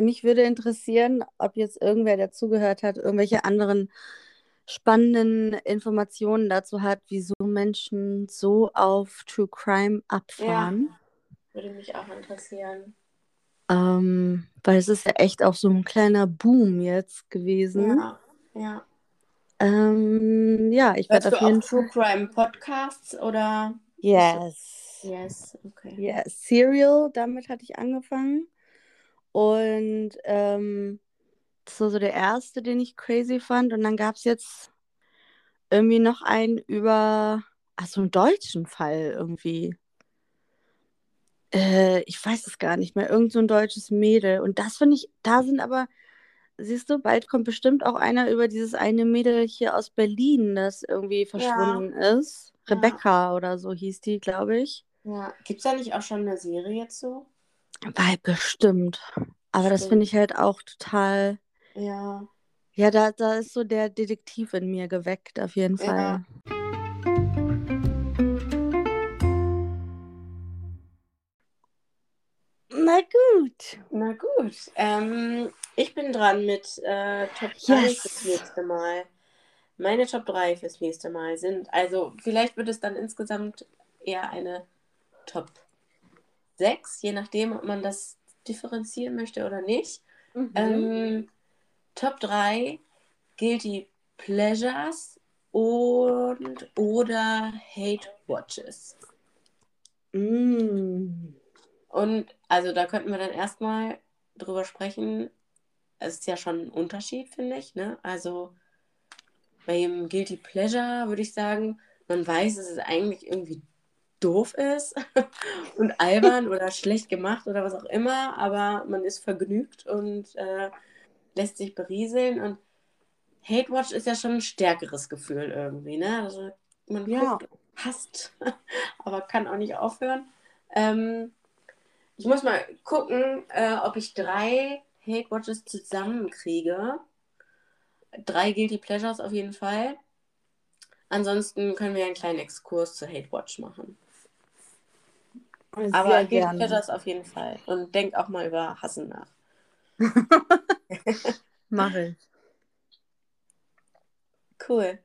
[SPEAKER 2] Mich würde interessieren, ob jetzt irgendwer dazugehört hat, irgendwelche anderen spannenden Informationen dazu hat, wieso Menschen so auf True Crime abfahren.
[SPEAKER 3] Würde mich auch interessieren.
[SPEAKER 2] Ähm, weil es ist ja echt auch so ein kleiner Boom jetzt gewesen.
[SPEAKER 3] Ja, ja.
[SPEAKER 2] Ähm, ja, ich werde auf jeden
[SPEAKER 3] True. Crime Podcasts oder?
[SPEAKER 2] Yes.
[SPEAKER 3] Yes, okay.
[SPEAKER 2] Ja, Serial, damit hatte ich angefangen. Und ähm, das war so der erste, den ich crazy fand. Und dann gab es jetzt irgendwie noch einen über, ach so einen deutschen Fall irgendwie. Äh, ich weiß es gar nicht mehr. Irgend so ein deutsches Mädel. Und das finde ich, da sind aber, siehst du, bald kommt bestimmt auch einer über dieses eine Mädel hier aus Berlin, das irgendwie verschwunden ist.
[SPEAKER 3] Ja.
[SPEAKER 2] Rebecca oder so hieß die, glaube ich.
[SPEAKER 3] Ja. Gibt es da nicht auch schon eine Serie jetzt so?
[SPEAKER 2] Weil bestimmt. Aber das finde ich halt auch total.
[SPEAKER 3] Ja.
[SPEAKER 2] Ja, da, da ist so der Detektiv in mir geweckt, auf jeden
[SPEAKER 3] Ja.
[SPEAKER 2] Fall. Na gut.
[SPEAKER 3] Na gut. Ähm, ich bin dran mit äh, Top 3
[SPEAKER 2] Yes.
[SPEAKER 3] fürs nächste Mal. Meine Top 3 fürs nächste Mal sind, also vielleicht wird es dann insgesamt eher eine Top 6, je nachdem, ob man das differenzieren möchte oder nicht.
[SPEAKER 2] Mhm.
[SPEAKER 3] Ähm, Top 3 Guilty Pleasures und oder Hate Watches.
[SPEAKER 2] Mm.
[SPEAKER 3] Und also da könnten wir dann erstmal drüber sprechen. Es ist ja schon ein Unterschied, finde ich. Ne? Also bei dem Guilty Pleasure würde ich sagen, man weiß, es eigentlich irgendwie doof ist *laughs* und albern oder schlecht gemacht oder was auch immer, aber man ist vergnügt und äh, lässt sich berieseln. Und Hate Watch ist ja schon ein stärkeres Gefühl irgendwie, ne? Also man
[SPEAKER 2] Ja.
[SPEAKER 3] guckt, hasst, *laughs* aber kann auch nicht aufhören. Ähm, ich muss mal gucken, äh, ob ich drei Hate Watches zusammenkriege. Drei Guilty Pleasures auf jeden Fall. Ansonsten können wir einen kleinen Exkurs zur Hate Watch machen.
[SPEAKER 2] Sehr
[SPEAKER 3] Aber
[SPEAKER 2] gerne.
[SPEAKER 3] Pleasures auf jeden Fall. Und denk auch mal über Hassen nach. *laughs*
[SPEAKER 2] Mache ich.
[SPEAKER 3] Cool.